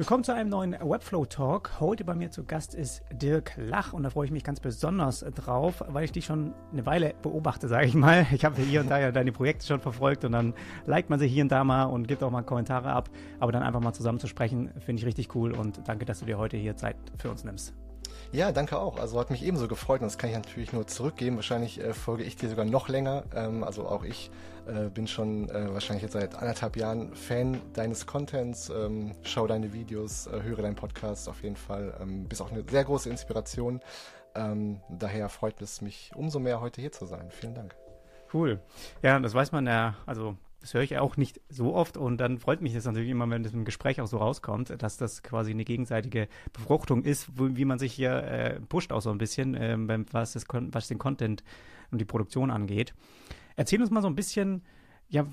Willkommen zu einem neuen Webflow Talk. Heute bei mir zu Gast ist Dirk Lach und da freue ich mich ganz besonders drauf, weil ich dich schon eine Weile beobachte, sage ich mal. Ich habe hier und da ja deine Projekte schon verfolgt und dann liked man sich hier und da mal und gibt auch mal Kommentare ab. Aber dann einfach mal zusammen zu sprechen, finde ich richtig cool und danke, dass du dir heute hier Zeit für uns nimmst. Ja, danke auch. Also hat mich ebenso gefreut und das kann ich natürlich nur zurückgeben. Wahrscheinlich äh, folge ich dir sogar noch länger. Ähm, also auch ich äh, bin schon äh, wahrscheinlich jetzt seit anderthalb Jahren Fan deines Contents, ähm, schaue deine Videos, äh, höre deinen Podcast auf jeden Fall. Ähm, bist auch eine sehr große Inspiration. Ähm, daher freut es mich umso mehr, heute hier zu sein. Vielen Dank. Cool. Ja, das weiß man ja, also das höre ich auch nicht so oft und dann freut mich das natürlich immer, wenn das im Gespräch auch so rauskommt, dass das quasi eine gegenseitige Befruchtung ist, wie man sich hier äh, pusht auch so ein bisschen, äh, was, das, was den Content und die Produktion angeht. Erzähl uns mal so ein bisschen, ja,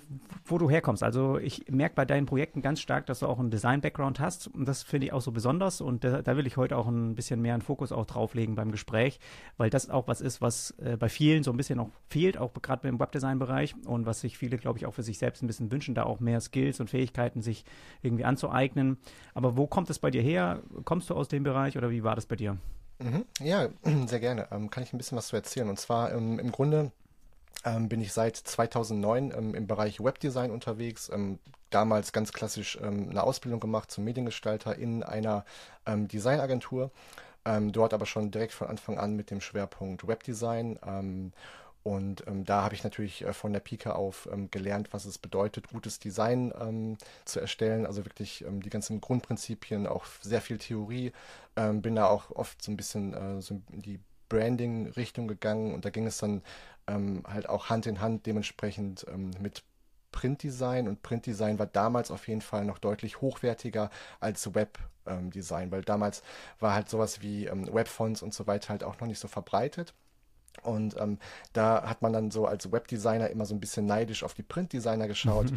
wo du herkommst. Also ich merke bei deinen Projekten ganz stark, dass du auch einen Design-Background hast und das finde ich auch so besonders und da, da, will ich heute auch ein bisschen mehr einen Fokus auch drauflegen beim Gespräch, weil das auch was ist, was äh, bei vielen so ein bisschen noch fehlt, auch gerade im Webdesign-Bereich und was sich viele, glaube ich, auch für sich selbst ein bisschen wünschen, da auch mehr Skills und Fähigkeiten sich irgendwie anzueignen. Aber wo kommt es bei dir her? Kommst du aus dem Bereich oder wie war das bei dir? Mhm. Ja, sehr gerne. Ähm, kann ich ein bisschen was zu erzählen. Und zwar ähm, im Grunde ähm, bin ich seit 2009 ähm, im Bereich Webdesign unterwegs. Ähm, damals ganz klassisch ähm, eine Ausbildung gemacht zum Mediengestalter in einer ähm, Designagentur. Ähm, dort aber schon direkt von Anfang an mit dem Schwerpunkt Webdesign. und da habe ich natürlich äh, von der Pika auf gelernt, was es bedeutet, gutes Design zu erstellen. Also wirklich die ganzen Grundprinzipien, auch sehr viel Theorie. bin da auch oft so ein bisschen äh, so in die Branding-Richtung gegangen und da ging es dann ähm, halt auch Hand in Hand dementsprechend ähm, mit Printdesign und Printdesign war damals auf jeden Fall noch deutlich hochwertiger als Webdesign, ähm, weil damals war halt sowas wie ähm, Webfonts und so weiter halt auch noch nicht so verbreitet. Und ähm, da hat man dann so als Webdesigner immer so ein bisschen neidisch auf die Printdesigner geschaut,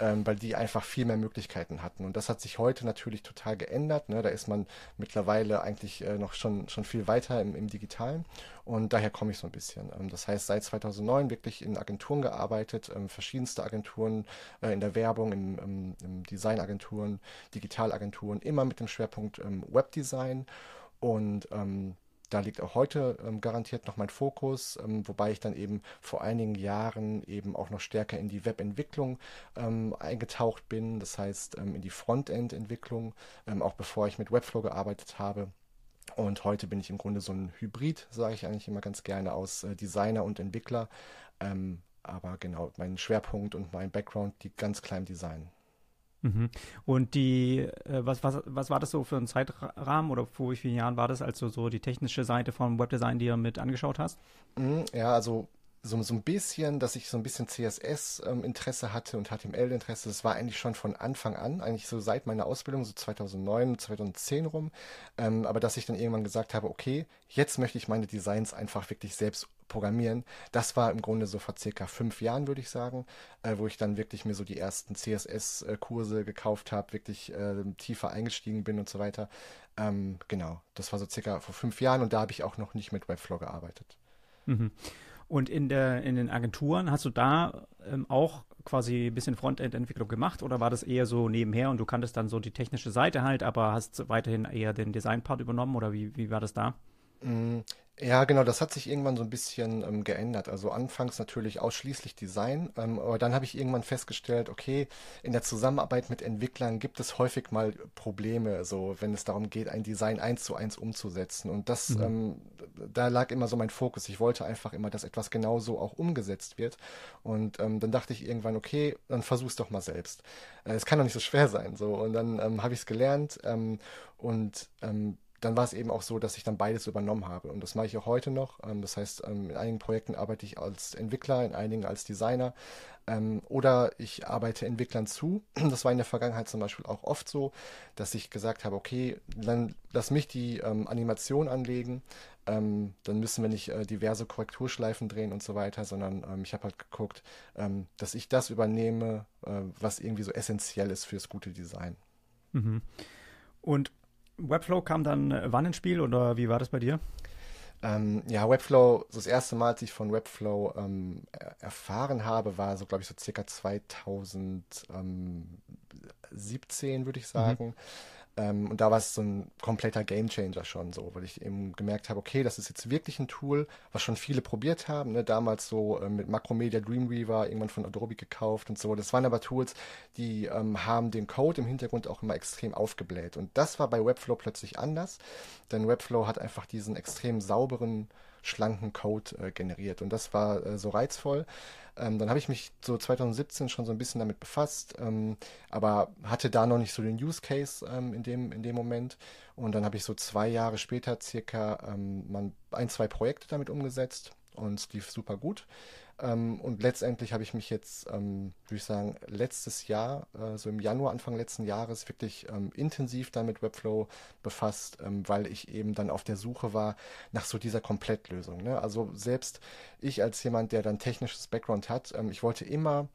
ähm, weil die einfach viel mehr Möglichkeiten hatten. Und das hat sich heute natürlich total geändert. Ne? Da ist man mittlerweile eigentlich äh, noch schon, schon viel weiter im, im Digitalen. Und daher komme ich so ein bisschen. Ähm, das heißt, seit 2009 wirklich in Agenturen gearbeitet, ähm, verschiedenste Agenturen äh, in der Werbung, im, im, im Designagenturen, Digitalagenturen, immer mit dem Schwerpunkt ähm, Webdesign. Und ähm, da liegt auch heute ähm, garantiert noch mein Fokus, ähm, wobei ich dann eben vor einigen Jahren eben auch noch stärker in die Webentwicklung ähm, eingetaucht bin, das heißt ähm, in die Frontend-Entwicklung, ähm, auch bevor ich mit Webflow gearbeitet habe. Und heute bin ich im Grunde so ein Hybrid, sage ich eigentlich immer ganz gerne, aus äh, Designer und Entwickler. Ähm, aber genau, mein Schwerpunkt und mein Background liegt ganz klar im Design. Mhm. Und die, äh, was, was, was war das so für ein Zeitrahmen oder vor wie vielen Jahren war das, als du so die technische Seite vom Webdesign dir mit angeschaut hast? Mhm, ja, also so, so ein bisschen, dass ich so ein bisschen CSS-Interesse ähm, hatte und HTML-Interesse. Das war eigentlich schon von Anfang an, eigentlich so seit meiner Ausbildung, so 2009, 2010 rum. Ähm, aber dass ich dann irgendwann gesagt habe, okay, jetzt möchte ich meine Designs einfach wirklich selbst programmieren. Das war im Grunde so vor circa fünf Jahren, würde ich sagen, äh, wo ich dann wirklich mir so die ersten CSS-Kurse gekauft habe, wirklich äh, tiefer eingestiegen bin und so weiter. Ähm, genau, das war so circa vor fünf Jahren und da habe ich auch noch nicht mit Webflow gearbeitet. Mhm. Und in, der, in den Agenturen hast du da ähm, auch quasi ein bisschen Frontend-Entwicklung gemacht oder war das eher so nebenher und du kanntest dann so die technische Seite halt, aber hast weiterhin eher den Design-Part übernommen oder wie, wie war das da? Mm, ja, genau, das hat sich irgendwann so ein bisschen ähm, geändert. Also anfangs natürlich ausschließlich Design, ähm, aber dann habe ich irgendwann festgestellt, okay, in der Zusammenarbeit mit Entwicklern gibt es häufig mal Probleme, so wenn es darum geht, ein Design eins zu eins umzusetzen. Und das, mhm. ähm, da lag immer so mein Fokus. Ich wollte einfach immer, dass etwas genauso auch umgesetzt wird. Und ähm, dann dachte ich irgendwann, okay, dann versuch's doch mal selbst. Äh, es kann doch nicht so schwer sein. So und dann ähm, habe ich es gelernt ähm, und ähm, dann war es eben auch so, dass ich dann beides übernommen habe. Und das mache ich auch heute noch. Ähm, das heißt, ähm, in einigen Projekten arbeite ich als Entwickler, in einigen als Designer. Ähm, oder ich arbeite Entwicklern zu. Das war in der Vergangenheit zum Beispiel auch oft so, dass ich gesagt habe, okay, dann lass mich die Animation anlegen. dann müssen wir nicht äh, diverse Korrekturschleifen drehen und so weiter, sondern ich habe halt geguckt, dass ich das übernehme, äh, was irgendwie so essentiell ist fürs gute Design. Mhm. Und Webflow kam dann äh, wann ins Spiel oder wie war das bei dir? Ähm, ja, Webflow, das erste Mal, als ich von Webflow ähm, erfahren habe, war so, glaube ich, so circa 2017, würde ich mhm. sagen. Mhm. Ähm, und da war es so ein kompletter Gamechanger schon so, weil ich eben gemerkt habe, okay, das ist jetzt wirklich ein Tool, was schon viele probiert haben. Ne? Damals so äh, mit Macromedia Dreamweaver, irgendwann von Adobe gekauft und so. Das waren aber Tools, die ähm, haben den Code im Hintergrund auch immer extrem aufgebläht. Und das war bei Webflow plötzlich anders, denn Webflow hat einfach diesen extrem sauberen schlanken Code äh, generiert. Und das war äh, so reizvoll. Ähm, dann habe ich mich so 2017 schon so ein bisschen damit befasst, ähm, aber hatte da noch nicht so den Use Case ähm, in, dem, in dem Moment. Und dann habe ich so zwei Jahre später circa ähm, ein, zwei Projekte damit umgesetzt und es lief super gut. Ähm, und letztendlich habe ich mich jetzt, ähm, würde ich sagen, letztes Jahr, äh, so im Januar, Anfang letzten Jahres, wirklich ähm, intensiv dann mit Webflow befasst, ähm, weil ich eben dann auf der Suche war nach so dieser Komplettlösung. Ne? Also selbst ich als jemand, der dann technisches Background hat, ähm, ich wollte immer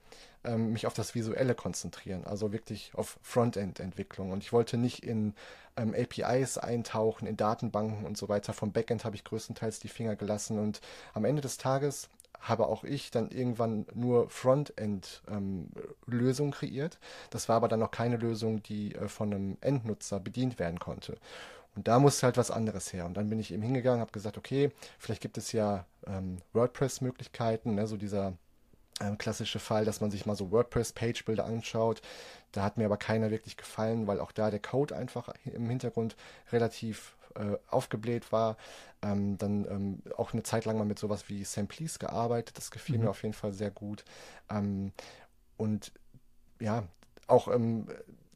ähm, mich auf das Visuelle konzentrieren, also wirklich auf Frontend-Entwicklung. Und ich wollte nicht in APIs eintauchen, in Datenbanken und so weiter. Vom Backend habe ich größtenteils die Finger gelassen. Und am Ende des Tages habe auch ich dann irgendwann nur Frontend-Lösungen ähm, kreiert. Das war aber dann noch keine Lösung, die äh, von einem Endnutzer bedient werden konnte. Und da musste halt was anderes her. Und dann bin ich eben hingegangen, habe gesagt, okay, vielleicht gibt es ja ähm, WordPress-Möglichkeiten, ne, so dieser ähm, klassische Fall, dass man sich mal so WordPress-Page-Bilder anschaut. Da hat mir aber keiner wirklich gefallen, weil auch da der Code einfach im Hintergrund relativ äh, aufgebläht war. Ähm, dann ähm, auch eine Zeit lang mal mit sowas wie Samplice gearbeitet. Das gefiel mhm. mir auf jeden Fall sehr gut. Ähm, und ja, auch ähm,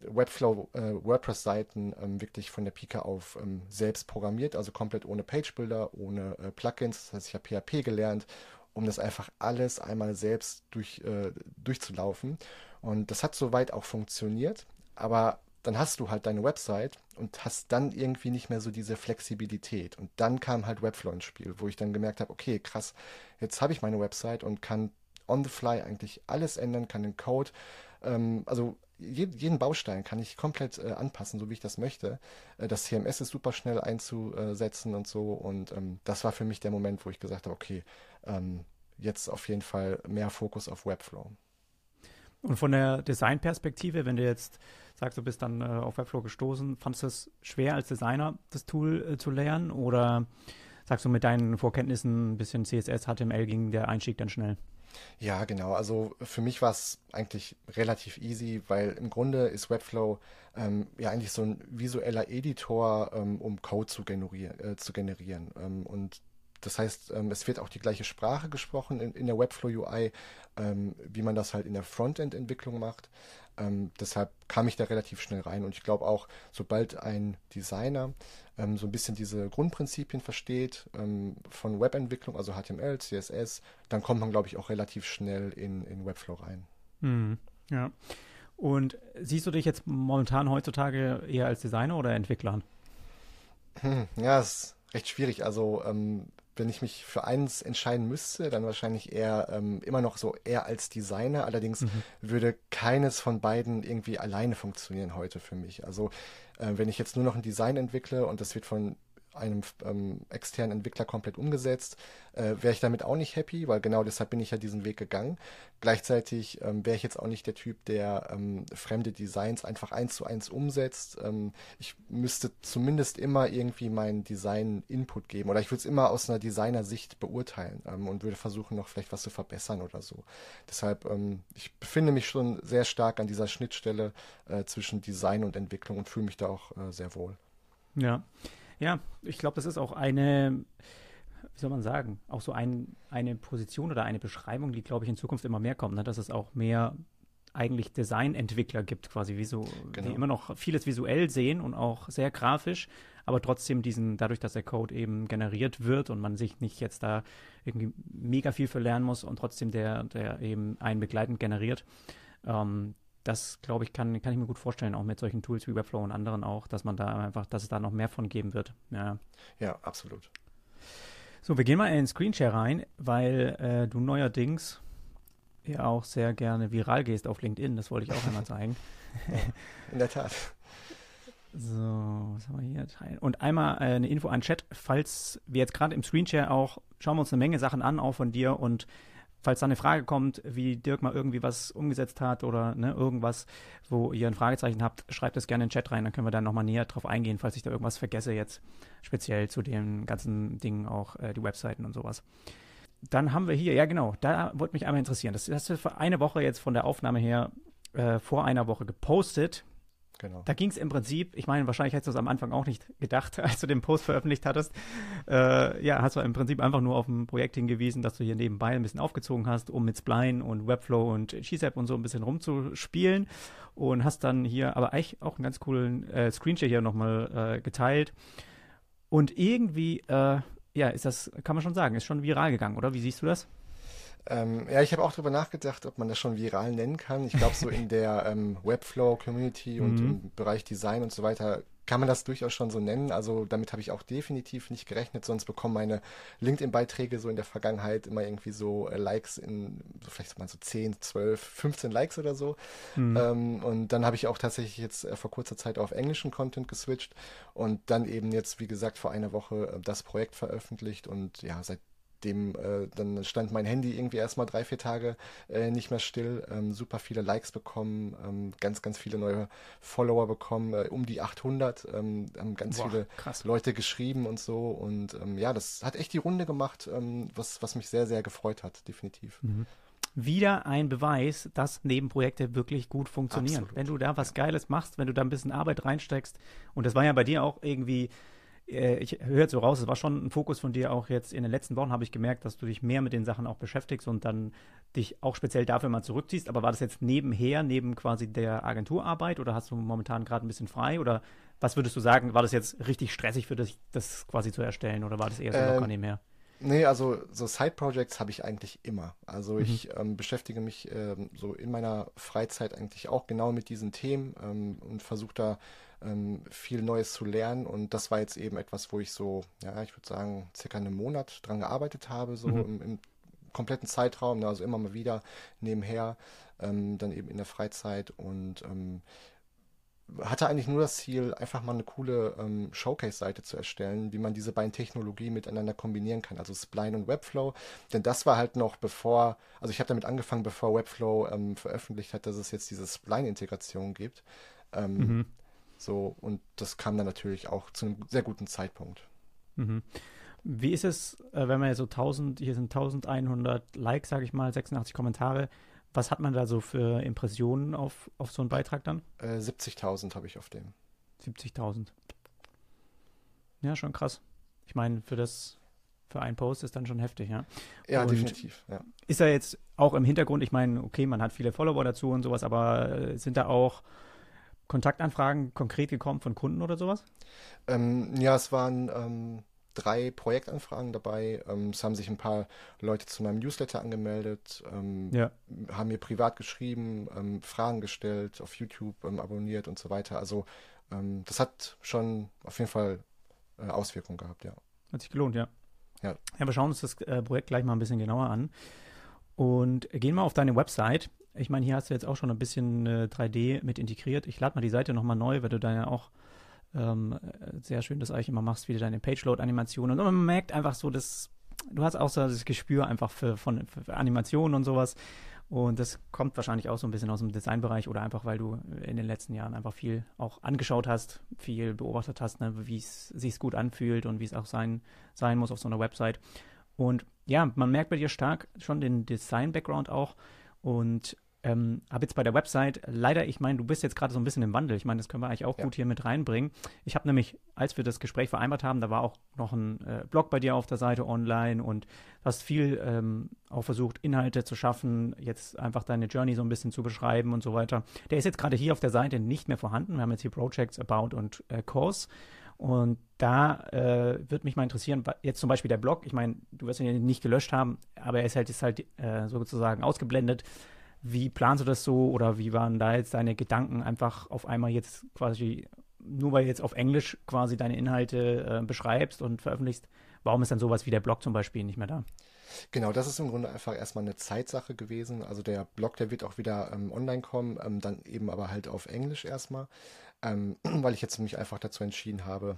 Webflow äh, WordPress-Seiten ähm, wirklich von der Pika auf ähm, selbst programmiert, also komplett ohne Page-Builder, ohne äh, Plugins. Das heißt, ich habe PHP gelernt, um das einfach alles einmal selbst durch, äh, durchzulaufen. Und das hat soweit auch funktioniert, aber dann hast du halt deine Website und hast dann irgendwie nicht mehr so diese Flexibilität. Und dann kam halt Webflow ins Spiel, wo ich dann gemerkt habe, okay, krass, jetzt habe ich meine Website und kann on the fly eigentlich alles ändern, kann den Code, ähm, also jeden Baustein kann ich komplett äh, anpassen, so wie ich das möchte. Äh, das CMS ist super schnell einzusetzen und so. Und ähm, das war für mich der Moment, wo ich gesagt habe, okay, ähm, jetzt auf jeden Fall mehr Fokus auf Webflow. Und von der Designperspektive, wenn du jetzt sagst, du bist dann äh, auf Webflow gestoßen, fandest du es schwer als Designer, das Tool äh, zu lernen? Oder sagst du mit deinen Vorkenntnissen ein bisschen CSS, HTML ging der Einstieg dann schnell? Ja, genau. Also für mich war es eigentlich relativ easy, weil im Grunde ist Webflow ähm, ja eigentlich so ein visueller Editor, ähm, um Code zu, generieren. Äh, zu generieren. Ähm, und das heißt, ähm, es wird auch die gleiche Sprache gesprochen in, in der Webflow UI, ähm, wie man das halt in der Frontend-Entwicklung macht. Ähm, deshalb kam ich da relativ schnell rein und ich glaube auch, sobald ein Designer so ein bisschen diese Grundprinzipien versteht von Webentwicklung, also HTML, CSS, dann kommt man, glaube ich, auch relativ schnell in, in Webflow rein. Mhm. Ja. Und siehst du dich jetzt momentan heutzutage eher als Designer oder Entwickler? Hm, ja, es ist recht schwierig. Also ähm, wenn ich mich für eins entscheiden müsste, dann wahrscheinlich eher ähm, immer noch so eher als Designer. Allerdings mhm. würde keines von beiden irgendwie alleine funktionieren heute für mich. Also äh, wenn ich jetzt nur noch ein Design entwickle und das wird von einem ähm, externen Entwickler komplett umgesetzt, äh, wäre ich damit auch nicht happy, weil genau deshalb bin ich ja diesen Weg gegangen. Gleichzeitig ähm, wäre ich jetzt auch nicht der Typ, der ähm, fremde Designs einfach eins zu eins umsetzt. Ähm, ich müsste zumindest immer irgendwie meinen Design-Input geben oder ich würde es immer aus einer Designer-Sicht beurteilen ähm, und würde versuchen, noch vielleicht was zu verbessern oder so. Deshalb, ähm, ich befinde mich schon sehr stark an dieser Schnittstelle äh, zwischen Design und Entwicklung und fühle mich da auch äh, sehr wohl. Ja. Ja, ich glaube, das ist auch eine, wie soll man sagen, auch so ein, eine Position oder eine Beschreibung, die, glaube ich, in Zukunft immer mehr kommt, ne? dass es auch mehr eigentlich Designentwickler gibt, quasi, wie so, genau. die immer noch vieles visuell sehen und auch sehr grafisch, aber trotzdem diesen, dadurch, dass der Code eben generiert wird und man sich nicht jetzt da irgendwie mega viel für lernen muss und trotzdem der, der eben einen begleitend generiert, ähm, das, glaube ich, kann, kann ich mir gut vorstellen, auch mit solchen Tools wie Webflow und anderen auch, dass man da einfach, dass es da noch mehr von geben wird. Ja, ja absolut. So, wir gehen mal in den Screenshare rein, weil äh, du neuerdings ja auch sehr gerne viral gehst auf LinkedIn. Das wollte ich auch einmal zeigen. in der Tat. So, was haben wir hier? Und einmal äh, eine Info an Chat, falls wir jetzt gerade im Screenshare auch, schauen wir uns eine Menge Sachen an, auch von dir und falls da eine Frage kommt, wie Dirk mal irgendwie was umgesetzt hat oder ne, irgendwas, wo ihr ein Fragezeichen habt, schreibt es gerne in den Chat rein, dann können wir da nochmal näher drauf eingehen, falls ich da irgendwas vergesse jetzt, speziell zu den ganzen Dingen auch äh, die Webseiten und sowas. Dann haben wir hier, ja genau, da wollte mich einmal interessieren. Das hast du für eine Woche jetzt von der Aufnahme her äh, vor einer Woche gepostet. Genau. Da ging es im Prinzip, ich meine, wahrscheinlich hättest du es am Anfang auch nicht gedacht, als du den Post veröffentlicht hattest. Äh, ja, hast du im Prinzip einfach nur auf ein Projekt hingewiesen, dass du hier nebenbei ein bisschen aufgezogen hast, um mit Spline und Webflow und GZAP und so ein bisschen rumzuspielen. Und hast dann hier aber eigentlich auch einen ganz coolen äh, Screenshot hier nochmal äh, geteilt. Und irgendwie, äh, ja, ist das, kann man schon sagen, ist schon viral gegangen, oder? Wie siehst du das? Ähm, ja, ich habe auch darüber nachgedacht, ob man das schon viral nennen kann. Ich glaube, so in der ähm, Webflow-Community und mhm. im Bereich Design und so weiter kann man das durchaus schon so nennen. Also damit habe ich auch definitiv nicht gerechnet, sonst bekommen meine LinkedIn-Beiträge so in der Vergangenheit immer irgendwie so äh, Likes in, so vielleicht mal so 10, 12, 15 Likes oder so. Mhm. Ähm, und dann habe ich auch tatsächlich jetzt äh, vor kurzer Zeit auf englischen Content geswitcht und dann eben jetzt, wie gesagt, vor einer Woche äh, das Projekt veröffentlicht und ja, seit dem, äh, dann stand mein Handy irgendwie erstmal drei, vier Tage äh, nicht mehr still, ähm, super viele Likes bekommen, ähm, ganz, ganz viele neue Follower bekommen, äh, um die 800, ähm, haben ganz Boah, viele krass. Leute geschrieben und so und ähm, ja, das hat echt die Runde gemacht, ähm, was, was mich sehr, sehr gefreut hat, definitiv. Mhm wieder ein Beweis, dass Nebenprojekte wirklich gut funktionieren. Absolut. Wenn du da was Geiles machst, wenn du da ein bisschen Arbeit reinsteckst, und das war ja bei dir auch irgendwie ich höre jetzt so raus, es war schon ein Fokus von dir auch jetzt in den letzten Wochen, habe ich gemerkt, dass du dich mehr mit den Sachen auch beschäftigst und dann dich auch speziell dafür mal zurückziehst. Aber war das jetzt nebenher, neben quasi der Agenturarbeit oder hast du momentan gerade ein bisschen frei oder was würdest du sagen, war das jetzt richtig stressig für dich, das quasi zu erstellen oder war das eher so ähm, locker nebenher? Nee, also so Side-Projects habe ich eigentlich immer. Also mhm. ich ähm, beschäftige mich ähm, so in meiner Freizeit eigentlich auch genau mit diesen Themen ähm, und versuche da ähm, viel Neues zu lernen. Und das war jetzt eben etwas, wo ich so, ja, ich würde sagen, circa einen Monat dran gearbeitet habe, so mhm. im, im, kompletten Zeitraum, ne, also immer mal wieder nebenher, ähm, dann eben in der Freizeit und ähm, hatte eigentlich nur das Ziel, einfach mal eine coole ähm, Showcase-Seite zu erstellen, wie man diese beiden Technologien miteinander kombinieren kann, also Spline und Webflow. Denn das war halt noch bevor, also ich habe damit angefangen, bevor Webflow ähm, veröffentlicht hat, dass es jetzt diese Spline-Integration gibt. Ähm, mhm. So, und das kam dann natürlich auch zu einem sehr guten Zeitpunkt. Mhm. Wie ist es, äh, wenn man ja so 1000, hier sind 1100 Likes, sage ich mal, 86 Kommentare. Was hat man da so für Impressionen auf, auf so einen Beitrag dann? Äh, 70.000 habe ich auf dem. 70.000. Ja, schon krass. Ich meine, für das, für einen Post ist dann schon heftig, ja. Ja, und definitiv. Ja. Ist er jetzt auch im Hintergrund, ich meine, okay, man hat viele Follower dazu und sowas, aber äh, sind da auch Kontaktanfragen konkret gekommen von Kunden oder sowas? Ähm, ja, es waren ähm, drei Projektanfragen dabei. Ähm, es haben sich ein paar Leute zu meinem Newsletter angemeldet, ähm, ja. haben mir privat geschrieben, ähm, Fragen gestellt, auf YouTube ähm, abonniert und so weiter. Also das hat schon auf jeden Fall äh, Auswirkungen gehabt, ja. Hat sich gelohnt, ja. Ja, ja wir schauen uns das äh, Projekt gleich mal ein bisschen genauer an. Und gehen mal auf deine Website. Ich meine, hier hast du jetzt auch schon ein bisschen äh, 3D mit integriert. Ich lade mal die Seite nochmal neu, weil du da ja auch ähm, sehr schön das eigentlich immer machst, wie du deine Page-Load-Animationen. Und man merkt einfach so, dass du hast auch so das Gespür einfach für, von, für Animationen und sowas. Und das kommt wahrscheinlich auch so ein bisschen aus dem Designbereich oder einfach, weil du in den letzten Jahren einfach viel auch angeschaut hast, viel beobachtet hast, ne, wie es sich gut anfühlt und wie es auch sein, sein muss auf so einer Website. Und ja, man merkt bei dir stark schon den Design-Background auch. Und ähm, habe jetzt bei der Website leider, ich meine, du bist jetzt gerade so ein bisschen im Wandel. Ich meine, das können wir eigentlich auch ja. gut hier mit reinbringen. Ich habe nämlich, als wir das Gespräch vereinbart haben, da war auch noch ein äh, Blog bei dir auf der Seite online und du hast viel ähm, auch versucht, Inhalte zu schaffen, jetzt einfach deine Journey so ein bisschen zu beschreiben und so weiter. Der ist jetzt gerade hier auf der Seite nicht mehr vorhanden. Wir haben jetzt hier Projects, About und äh, Course. Und da äh, würde mich mal interessieren, jetzt zum Beispiel der Blog, ich meine, du wirst ihn ja nicht gelöscht haben, aber er ist halt, ist halt äh, sozusagen ausgeblendet. Wie planst du das so oder wie waren da jetzt deine Gedanken einfach auf einmal jetzt quasi, nur weil jetzt auf Englisch quasi deine Inhalte äh, beschreibst und veröffentlichst, warum ist dann sowas wie der Blog zum Beispiel nicht mehr da? Genau, das ist im Grunde einfach erstmal eine Zeitsache gewesen. Also der Blog, der wird auch wieder ähm, online kommen, ähm, dann eben aber halt auf Englisch erstmal, ähm, weil ich jetzt mich einfach dazu entschieden habe,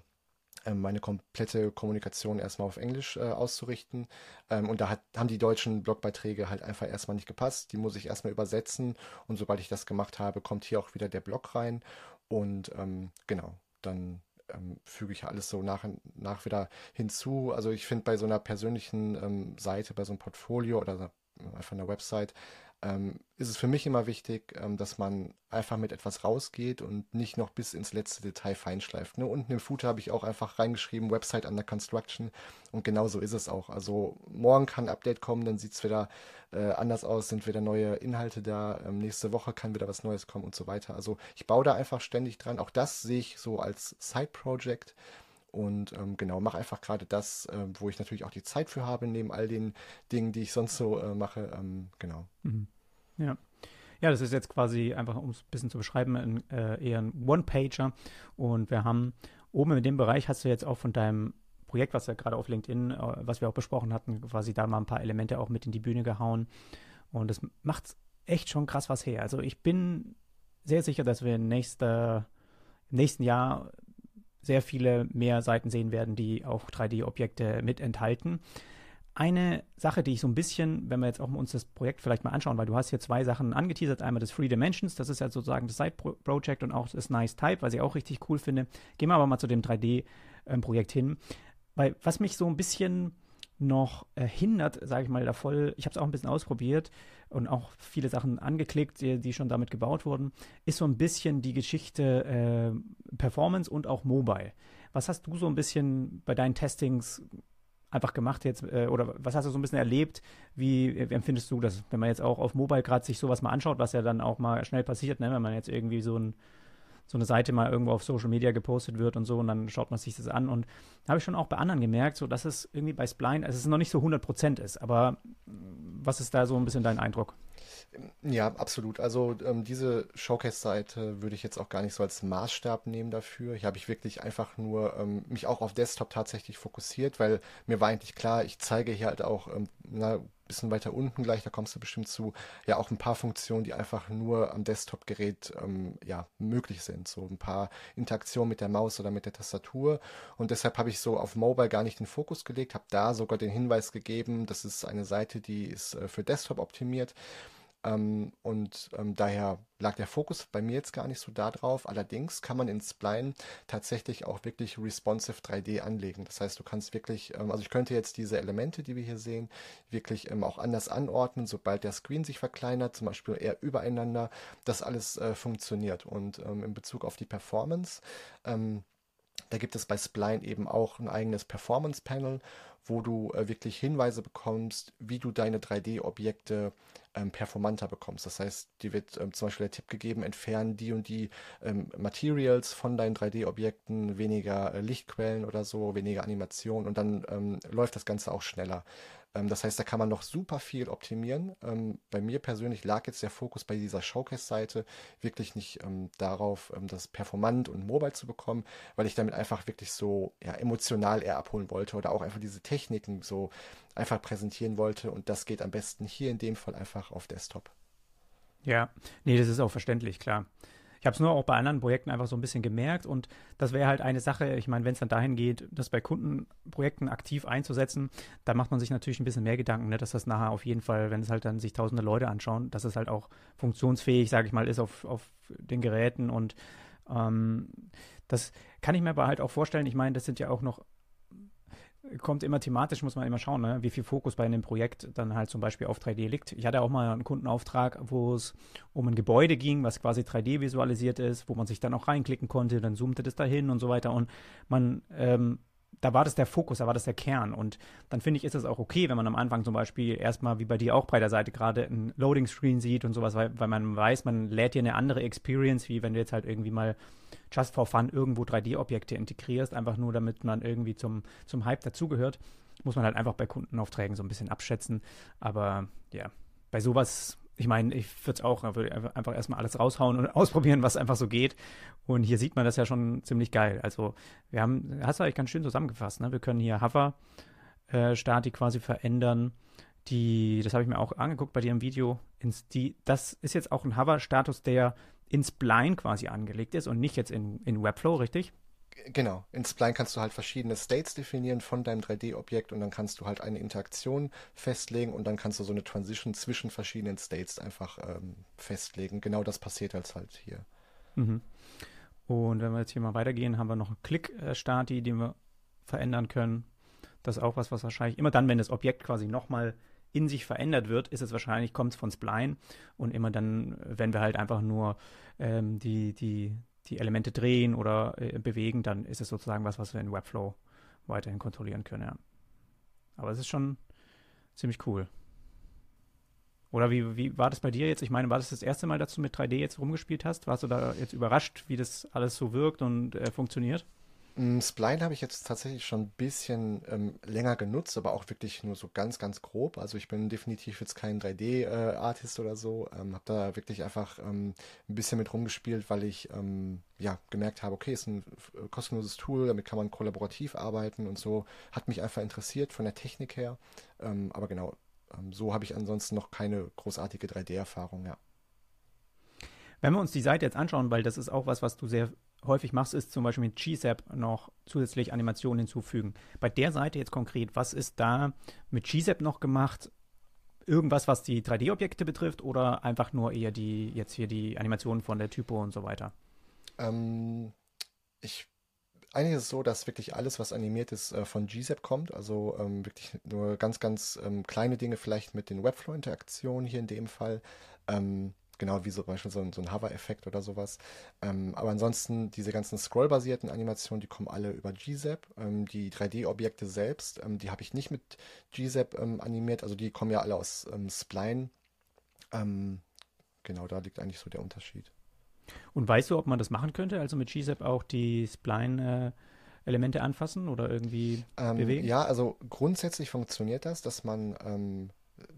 meine komplette Kommunikation erstmal auf Englisch äh, auszurichten. Ähm, und da hat, haben die deutschen Blogbeiträge halt einfach erstmal nicht gepasst. Die muss ich erstmal übersetzen. Und sobald ich das gemacht habe, kommt hier auch wieder der Blog rein. Und ähm, genau, dann ähm, füge ich alles so nach und nach wieder hinzu. Also ich finde bei so einer persönlichen ähm, Seite, bei so einem Portfolio oder einfach einer Website, ähm, ist es für mich immer wichtig, ähm, dass man einfach mit etwas rausgeht und nicht noch bis ins letzte Detail feinschleift. Ne? Unten im Footer habe ich auch einfach reingeschrieben, Website under Construction und genau so ist es auch. Also morgen kann ein Update kommen, dann sieht es wieder äh, anders aus, sind wieder neue Inhalte da, ähm, nächste Woche kann wieder was Neues kommen und so weiter. Also ich baue da einfach ständig dran. Auch das sehe ich so als Side-Project. Und ähm, genau, mache einfach gerade das, äh, wo ich natürlich auch die Zeit für habe, neben all den Dingen, die ich sonst so äh, mache. Ähm, genau. Mhm. Ja. Ja, das ist jetzt quasi einfach, um es ein bisschen zu beschreiben, ein, äh, eher ein One-Pager. Und wir haben oben in dem Bereich hast du jetzt auch von deinem Projekt, was ja gerade auf LinkedIn, äh, was wir auch besprochen hatten, quasi da mal ein paar Elemente auch mit in die Bühne gehauen. Und das macht echt schon krass was her. Also ich bin sehr sicher, dass wir nächster, im nächsten Jahr sehr viele mehr Seiten sehen werden, die auch 3D-Objekte mit enthalten. Eine Sache, die ich so ein bisschen, wenn wir jetzt auch uns das Projekt vielleicht mal anschauen, weil du hast hier zwei Sachen angeteasert, einmal das Three Dimensions, das ist ja sozusagen das Side-Project und auch das Nice Type, was ich auch richtig cool finde. Gehen wir aber mal zu dem 3D-Projekt ähm, hin, weil was mich so ein bisschen noch äh, hindert, sage ich mal, da voll, ich habe es auch ein bisschen ausprobiert und auch viele Sachen angeklickt, die, die, schon damit gebaut wurden, ist so ein bisschen die Geschichte äh, Performance und auch Mobile. Was hast du so ein bisschen bei deinen Testings einfach gemacht jetzt, äh, oder was hast du so ein bisschen erlebt? Wie, wie empfindest du das, wenn man jetzt auch auf Mobile gerade sich sowas mal anschaut, was ja dann auch mal schnell passiert, ne? wenn man jetzt irgendwie so ein so eine Seite mal irgendwo auf Social Media gepostet wird und so und dann schaut man sich das an und habe ich schon auch bei anderen gemerkt, so dass es irgendwie bei Spline, also es noch nicht so 100% ist, aber was ist da so ein bisschen dein Eindruck? Ja, absolut. Also ähm, diese Showcase-Seite würde ich jetzt auch gar nicht so als Maßstab nehmen dafür. Hier habe ich wirklich einfach nur ähm, mich auch auf Desktop tatsächlich fokussiert, weil mir war eigentlich klar, ich zeige hier halt auch ähm, bisschen weiter unten gleich, da kommst du bestimmt zu, ja auch ein paar Funktionen, die einfach nur am Desktop-Gerät ähm, ja, möglich sind. So ein paar Interaktionen mit der Maus oder mit der Tastatur. Und deshalb habe ich so auf Mobile gar nicht den Fokus gelegt, habe da sogar den Hinweis gegeben, das ist eine Seite, die ist äh, für Desktop optimiert. Ähm, und ähm, daher lag der Fokus bei mir jetzt gar nicht so da drauf. Allerdings kann man in Spline tatsächlich auch wirklich responsive 3D anlegen. Das heißt, du kannst wirklich, ähm, also ich könnte jetzt diese Elemente, die wir hier sehen, wirklich ähm, auch anders anordnen, sobald der Screen sich verkleinert, zum Beispiel eher übereinander, das alles äh, funktioniert. Und ähm, in Bezug auf die Performance, ähm, da gibt es bei Spline eben auch ein eigenes Performance Panel, wo du äh, wirklich Hinweise bekommst, wie du deine 3D-Objekte ähm, performanter bekommst. Das heißt, dir wird ähm, zum Beispiel der Tipp gegeben, entfernen die und die ähm, Materials von deinen 3D-Objekten, weniger äh, Lichtquellen oder so, weniger Animation und dann ähm, läuft das Ganze auch schneller. Ähm, das heißt, da kann man noch super viel optimieren. Ähm, bei mir persönlich lag jetzt der Fokus bei dieser Showcase-Seite wirklich nicht ähm, darauf, das performant und mobile zu bekommen, weil ich damit einfach wirklich so ja, emotional eher abholen wollte oder auch einfach diese Techniken so einfach präsentieren wollte. Und das geht am besten hier in dem Fall einfach auf Desktop. Ja, nee, das ist auch verständlich, klar. Ich habe es nur auch bei anderen Projekten einfach so ein bisschen gemerkt und das wäre halt eine Sache, ich meine, wenn es dann dahin geht, das bei Kundenprojekten aktiv einzusetzen, da macht man sich natürlich ein bisschen mehr Gedanken, ne, dass das nachher auf jeden Fall, wenn es halt dann sich tausende Leute anschauen, dass es halt auch funktionsfähig, sage ich mal, ist auf, auf den Geräten und ähm, das kann ich mir aber halt auch vorstellen. Ich meine, das sind ja auch noch kommt immer thematisch, muss man immer schauen, ne? wie viel Fokus bei einem Projekt dann halt zum Beispiel auf 3D liegt. Ich hatte auch mal einen Kundenauftrag, wo es um ein Gebäude ging, was quasi 3D visualisiert ist, wo man sich dann auch reinklicken konnte, dann zoomte das dahin und so weiter. Und man ähm, da war das der Fokus, da war das der Kern. Und dann finde ich, ist es auch okay, wenn man am Anfang zum Beispiel erstmal, wie bei dir auch bei der Seite gerade, ein Loading-Screen sieht und sowas, weil, weil man weiß, man lädt hier eine andere Experience, wie wenn du jetzt halt irgendwie mal just for fun irgendwo 3D-Objekte integrierst, einfach nur damit man irgendwie zum, zum Hype dazugehört. Muss man halt einfach bei Kundenaufträgen so ein bisschen abschätzen. Aber ja, bei sowas ich meine, ich würde es auch würde einfach erstmal alles raushauen und ausprobieren, was einfach so geht. Und hier sieht man das ja schon ziemlich geil. Also wir haben, hast du eigentlich ganz schön zusammengefasst, ne? Wir können hier Hover-Statik äh, quasi verändern. Die, das habe ich mir auch angeguckt bei dir im Video. Ins, die, das ist jetzt auch ein Hover-Status, der ins Blind quasi angelegt ist und nicht jetzt in, in Webflow, richtig? Genau. In Spline kannst du halt verschiedene States definieren von deinem 3D-Objekt und dann kannst du halt eine Interaktion festlegen und dann kannst du so eine Transition zwischen verschiedenen States einfach ähm, festlegen. Genau das passiert jetzt halt hier. Mhm. Und wenn wir jetzt hier mal weitergehen, haben wir noch einen Click-Stati, den wir verändern können. Das ist auch was, was wahrscheinlich immer dann, wenn das Objekt quasi nochmal in sich verändert wird, ist es wahrscheinlich, kommt es von Spline. Und immer dann, wenn wir halt einfach nur ähm, die, die, die Elemente drehen oder äh, bewegen, dann ist es sozusagen was, was wir in Webflow weiterhin kontrollieren können, ja. Aber es ist schon ziemlich cool. Oder wie, wie war das bei dir jetzt? Ich meine, war das das erste Mal, dass du mit 3D jetzt rumgespielt hast? Warst du da jetzt überrascht, wie das alles so wirkt und äh, funktioniert? Mm, Spline habe ich jetzt tatsächlich schon ein bisschen ähm, länger genutzt, aber auch wirklich nur so ganz, ganz grob. Also ich bin definitiv jetzt kein 3D-Artist äh, oder so. Ähm, habe da wirklich einfach ähm, ein bisschen mit rumgespielt, weil ich ähm, ja gemerkt habe, okay, ist ein äh, kostenloses Tool, damit kann man kollaborativ arbeiten und so. Hat mich einfach interessiert von der Technik her. Ähm, aber genau, so habe ich ansonsten noch keine großartige 3D-Erfahrung, ja. Wenn wir uns die Seite jetzt anschauen, weil das ist auch was, was du sehr häufig machst, ist zum Beispiel mit GZAP noch zusätzlich Animationen hinzufügen. Bei der Seite jetzt konkret, was ist da mit GZAP noch gemacht? Irgendwas, was die 3D-Objekte betrifft oder einfach nur eher die, jetzt hier die Animationen von der Typo und so weiter? Ähm, ich eigentlich ist es so, dass wirklich alles, was animiert ist, äh, von GZAP kommt. Also ähm, wirklich nur ganz, ganz ähm, kleine Dinge, vielleicht mit den Webflow-Interaktionen hier in dem Fall. Ähm, Genau wie so, zum Beispiel so ein, so ein Hover-Effekt oder sowas. Ähm, aber ansonsten, diese ganzen scrollbasierten Animationen, die kommen alle über GZAP. Ähm, die 3D-Objekte selbst, ähm, die habe ich nicht mit GZAP ähm, animiert. Also die kommen ja alle aus ähm, Spline. Ähm, genau, da liegt eigentlich so der Unterschied. Und weißt du, ob man das machen könnte? Also mit GZAP auch die Spline- äh Elemente anfassen oder irgendwie ähm, bewegen? Ja, also grundsätzlich funktioniert das, dass man ähm,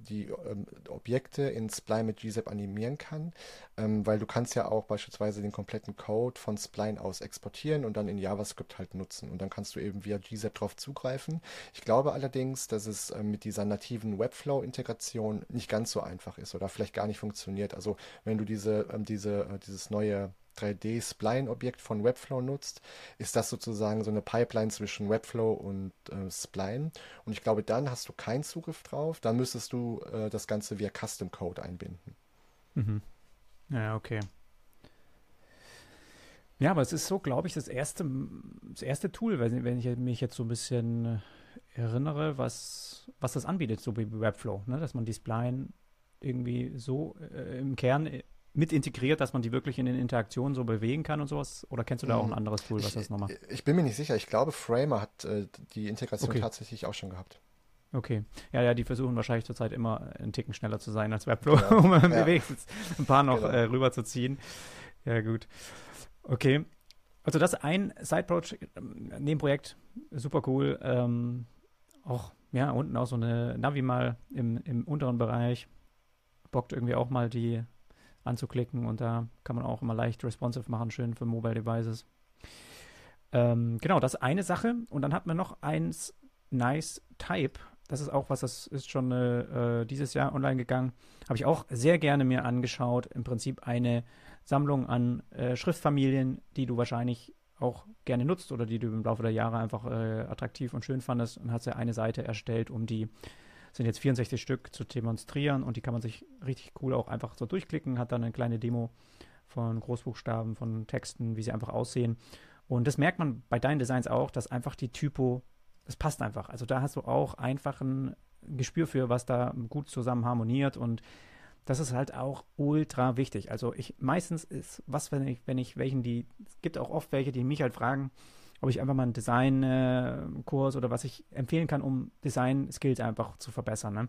die ähm, Objekte in Spline mit GZAP animieren kann, ähm, weil du kannst ja auch beispielsweise den kompletten Code von Spline aus exportieren und dann in JavaScript halt nutzen und dann kannst du eben via GZAP drauf zugreifen. Ich glaube allerdings, dass es ähm, mit dieser nativen Webflow-Integration nicht ganz so einfach ist oder vielleicht gar nicht funktioniert. Also wenn du diese, ähm, diese, äh, dieses neue 3D-Spline-Objekt von Webflow nutzt, ist das sozusagen so eine Pipeline zwischen Webflow und äh, Spline. Und ich glaube, dann hast du keinen Zugriff drauf. Dann müsstest du äh, das Ganze via Custom Code einbinden. Mhm. Ja, okay. Ja, aber es ist so, glaube ich, das erste, das erste Tool, wenn, ich mich jetzt so ein bisschen erinnere, was, was das anbietet, so wie Webflow, ne? dass man die Spline irgendwie so äh, im Kern mit integriert, dass man die wirklich in den Interaktionen so bewegen kann und sowas? Oder kennst du da auch ein hm. anderes Tool, was ich, das nochmal? Ich bin mir nicht sicher. Ich glaube, Framer hat äh, die Integration okay. tatsächlich auch schon gehabt. Okay. Ja, ja, die versuchen wahrscheinlich zurzeit immer einen Ticken schneller zu sein als Webflow, ja. um ja. wenigstens ein paar noch genau. äh, rüberzuziehen. Ja, gut. Okay. Also das ist ein Side-Project, ähm, Nebenprojekt, super cool. Ähm, auch, ja, unten auch so eine Navi mal im, im unteren Bereich. Bockt irgendwie auch mal die anzuklicken und da kann man auch immer leicht responsive machen, schön für Mobile Devices. Ähm, genau, das ist eine Sache. Und dann hat man noch eins Nice Type. Das ist auch was, das ist schon äh, dieses Jahr online gegangen. Habe ich auch sehr gerne mir angeschaut. Im Prinzip eine Sammlung an äh, Schriftfamilien, die du wahrscheinlich auch gerne nutzt oder die du im Laufe der Jahre einfach äh, attraktiv und schön fandest und hast ja eine Seite erstellt, um die sind jetzt 64 Stück zu demonstrieren und die kann man sich richtig cool auch einfach so durchklicken, hat dann eine kleine Demo von Großbuchstaben, von Texten, wie sie einfach aussehen. Und das merkt man bei deinen Designs auch, dass einfach die Typo, das passt einfach. Also da hast du auch einfach ein Gespür für, was da gut zusammen harmoniert und das ist halt auch ultra wichtig. Also ich meistens ist was, wenn ich, wenn ich welchen die, es gibt auch oft welche, die mich halt fragen, ob ich einfach mal einen Design-Kurs oder was ich empfehlen kann, um Design-Skills einfach zu verbessern. Ne?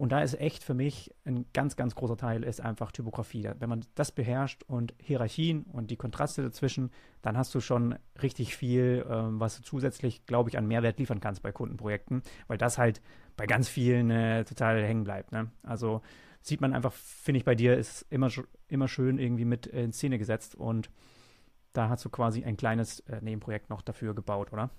Und da ist echt für mich ein ganz, ganz großer Teil ist einfach Typografie. Wenn man das beherrscht und Hierarchien und die Kontraste dazwischen, dann hast du schon richtig viel, ähm, was du zusätzlich, glaube ich, an Mehrwert liefern kannst bei Kundenprojekten, weil das halt bei ganz vielen äh, total hängen bleibt. Ne? Also sieht man einfach, finde ich, bei dir ist immer, immer schön irgendwie mit in Szene gesetzt und da hast du quasi ein kleines äh, Nebenprojekt noch dafür gebaut, oder?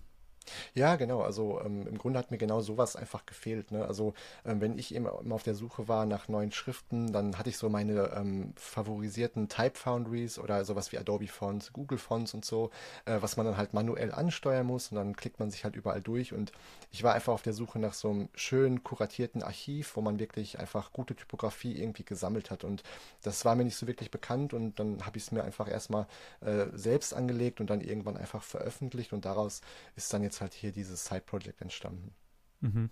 Ja, genau. Also ähm, im Grunde hat mir genau sowas einfach gefehlt. Ne? Also ähm, wenn ich eben immer auf der Suche war nach neuen Schriften, dann hatte ich so meine ähm, favorisierten Type Foundries oder sowas wie Adobe Fonts, Google Fonts und so, äh, was man dann halt manuell ansteuern muss und dann klickt man sich halt überall durch. Und ich war einfach auf der Suche nach so einem schön kuratierten Archiv, wo man wirklich einfach gute Typografie irgendwie gesammelt hat. Und das war mir nicht so wirklich bekannt und dann habe ich es mir einfach erstmal äh, selbst angelegt und dann irgendwann einfach veröffentlicht und daraus ist dann jetzt halt hier dieses Side-Project entstanden. Mhm.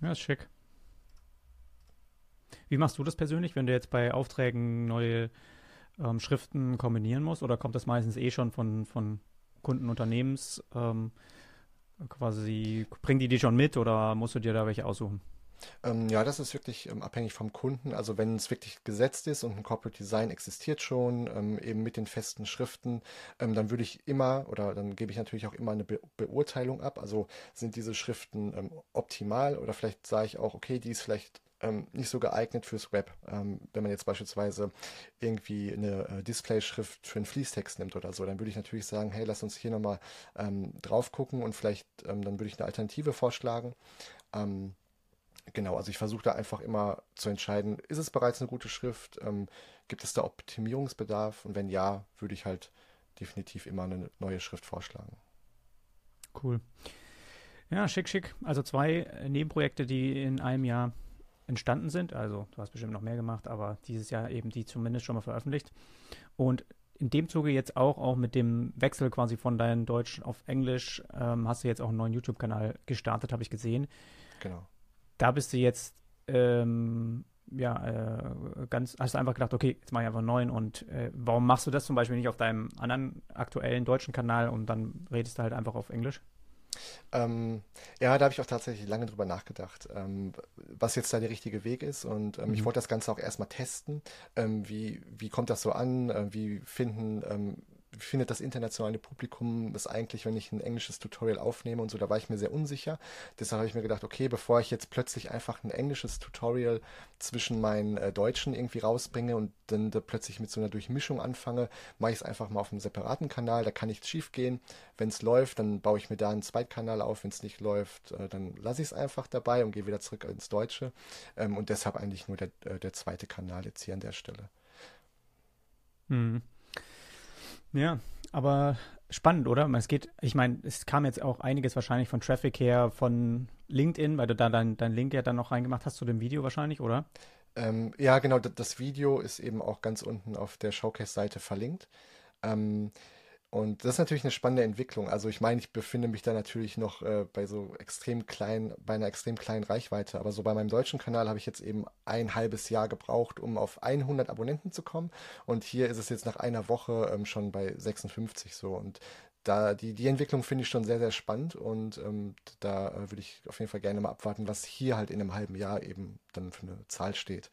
Ja, ist schick. Wie machst du das persönlich, wenn du jetzt bei Aufträgen neue ähm, Schriften kombinieren musst? Oder kommt das meistens eh schon von, von Kunden? Ähm, quasi, bringen die die schon mit oder musst du dir da welche aussuchen? Ähm, ja, das ist wirklich ähm, abhängig vom Kunden. Also wenn es wirklich gesetzt ist und ein Corporate Design existiert schon, ähm, eben mit den festen Schriften, ähm, dann würde ich immer oder dann gebe ich natürlich auch immer eine Be Beurteilung ab. Also sind diese Schriften ähm, optimal oder vielleicht sage ich auch, okay, die ist vielleicht ähm, nicht so geeignet fürs Web. wenn man jetzt beispielsweise irgendwie eine äh, Display-Schrift für einen Fließtext nimmt oder so, dann würde ich natürlich sagen, hey, lass uns hier nochmal ähm, drauf gucken und vielleicht dann würde ich eine Alternative vorschlagen. Genau, also ich versuche da einfach immer zu entscheiden, ist es bereits eine gute Schrift? Ähm, gibt es da Optimierungsbedarf? Und wenn ja, würde ich halt definitiv immer eine neue Schrift vorschlagen. Cool. Ja, schick, schick. Also zwei Nebenprojekte, die in einem Jahr entstanden sind. Also du hast bestimmt noch mehr gemacht, aber dieses Jahr eben die zumindest schon mal veröffentlicht. Und in dem Zuge jetzt auch, auch mit dem Wechsel quasi von deinem Deutsch auf Englisch, ähm, hast du jetzt auch einen neuen YouTube-Kanal gestartet, habe ich gesehen. Genau da bist du jetzt ähm, ja, äh, ganz, hast du einfach gedacht, okay, jetzt mache ich einfach einen neuen und äh, warum machst du das zum Beispiel nicht auf deinem anderen aktuellen deutschen Kanal und dann redest du halt einfach auf Englisch? Ähm, ja, da habe ich auch tatsächlich lange drüber nachgedacht, ähm, was jetzt da der richtige Weg ist. Und ähm, mhm. ich wollte das Ganze auch erstmal testen. Ähm, wie, wie kommt das so an? Äh, wie finden ähm, findet das internationale Publikum das eigentlich, wenn ich ein englisches Tutorial aufnehme und so, da war ich mir sehr unsicher. Deshalb habe ich mir gedacht, okay, bevor ich jetzt plötzlich einfach ein englisches Tutorial zwischen meinen äh, Deutschen irgendwie rausbringe und dann da plötzlich mit so einer Durchmischung anfange, mache ich es einfach mal auf einem separaten Kanal, da kann nichts schief gehen. Wenn es läuft, dann baue ich mir da einen Zweitkanal auf, wenn es nicht läuft, äh, dann lasse ich es einfach dabei und gehe wieder zurück ins Deutsche. Ähm, und deshalb eigentlich nur der, äh, der zweite Kanal jetzt hier an der Stelle. Mhm. Ja, aber spannend, oder? Es geht, ich meine, es kam jetzt auch einiges wahrscheinlich von Traffic her von LinkedIn, weil du da dein, dein Link ja dann noch reingemacht hast zu dem Video wahrscheinlich, oder? Ähm, ja, genau, das Video ist eben auch ganz unten auf der Showcase-Seite verlinkt. Ähm, und das ist natürlich eine spannende Entwicklung. Also ich meine, ich befinde mich da natürlich noch äh, bei so extrem kleinen, bei einer extrem kleinen Reichweite. Aber so bei meinem deutschen Kanal habe ich jetzt eben ein halbes Jahr gebraucht, um auf 100 Abonnenten zu kommen. Und hier ist es jetzt nach einer Woche ähm, schon bei 56 so. Und da die, die Entwicklung finde ich schon sehr, sehr spannend. Und ähm, da äh, würde ich auf jeden Fall gerne mal abwarten, was hier halt in einem halben Jahr eben dann für eine Zahl steht.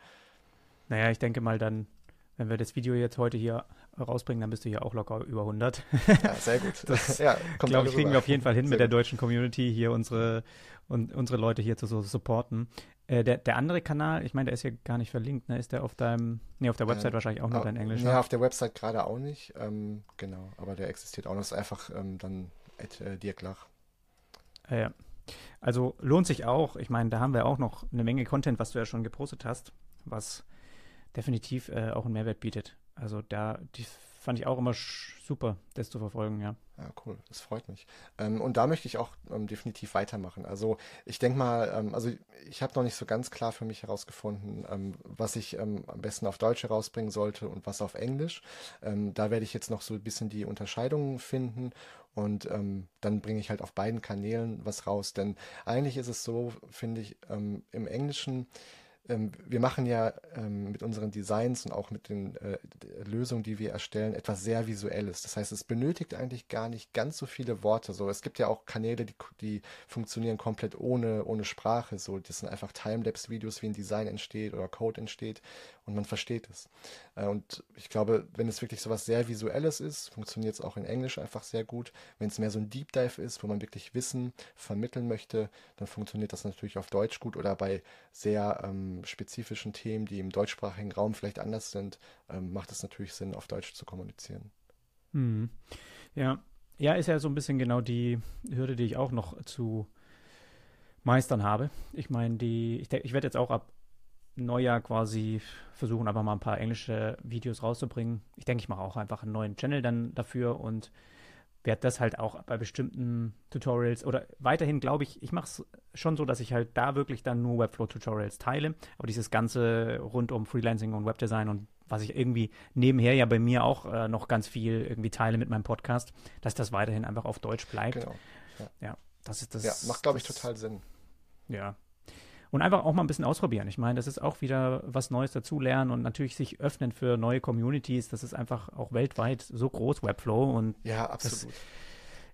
Naja, ich denke mal dann wenn wir das Video jetzt heute hier rausbringen, dann bist du hier auch locker über 100. Ja, sehr gut. Das, ja, glaube ich, kriegen wir auf jeden Fall hin sehr mit der deutschen Community hier unsere und unsere Leute hier zu so supporten. Äh, der, der andere Kanal, ich meine, der ist ja gar nicht verlinkt, ne? Ist der auf deinem, nee, auf der Website äh, wahrscheinlich auch nur dein Englisch? Ja, auf der Website gerade auch nicht. Ähm, genau, aber der existiert auch noch. Das ist einfach ähm, dann at, äh, Dirk Lach. Äh, ja. Also lohnt sich auch. Ich meine, da haben wir auch noch eine Menge Content, was du ja schon gepostet hast, was definitiv äh, auch einen Mehrwert bietet. Also da, die fand ich auch immer super, das zu verfolgen, ja. Ja, cool, das freut mich. Ähm, und da möchte ich auch ähm, definitiv weitermachen. Also ich denke mal, ähm, also ich habe noch nicht so ganz klar für mich herausgefunden, ähm, was ich ähm, am besten auf Deutsch herausbringen sollte und was auf Englisch. Ähm, da werde ich jetzt noch so ein bisschen die Unterscheidungen finden und dann bringe ich halt auf beiden Kanälen was raus. Denn eigentlich ist es so, finde ich, im Englischen ähm, wir machen ja ähm, mit unseren Designs und auch mit den äh, Lösungen, die wir erstellen, etwas sehr Visuelles. Das heißt, es benötigt eigentlich gar nicht ganz so viele Worte. So, es gibt ja auch Kanäle, die, die funktionieren komplett ohne, ohne Sprache. So, das sind einfach Timelapse-Videos, wie ein Design entsteht oder Code entsteht und man versteht es. Äh, und ich glaube, wenn es wirklich so was sehr Visuelles ist, funktioniert es auch in Englisch einfach sehr gut. Wenn es mehr so ein Deep Dive ist, wo man wirklich Wissen vermitteln möchte, dann funktioniert das natürlich auf Deutsch gut oder bei sehr ähm, spezifischen Themen, die im deutschsprachigen Raum vielleicht anders sind, ähm, macht es natürlich Sinn, auf Deutsch zu kommunizieren. Mhm. Ja, Ja, ist ja so ein bisschen genau die Hürde, die ich auch noch zu meistern habe. Ich meine, die, ich, ich werde jetzt auch ab Neujahr quasi versuchen, einfach mal ein paar englische Videos rauszubringen. Ich denke, ich mache auch einfach einen neuen Channel dann dafür und werde das halt auch bei bestimmten Tutorials oder weiterhin glaube ich, ich mache es schon so, dass ich halt da wirklich dann nur Webflow-Tutorials teile. Aber dieses Ganze rund um Freelancing und Webdesign und was ich irgendwie nebenher ja bei mir auch äh, noch ganz viel irgendwie teile mit meinem Podcast, dass das weiterhin einfach auf Deutsch bleibt. Genau. Ja, ja das ist das. Ja, macht, glaube ich, total Sinn. Ja. Und einfach auch mal ein bisschen ausprobieren. Ich meine, das ist auch wieder was Neues dazulernen und natürlich sich öffnen für neue Communities. Das ist einfach auch weltweit so groß, Webflow. Und ja, absolut. Das,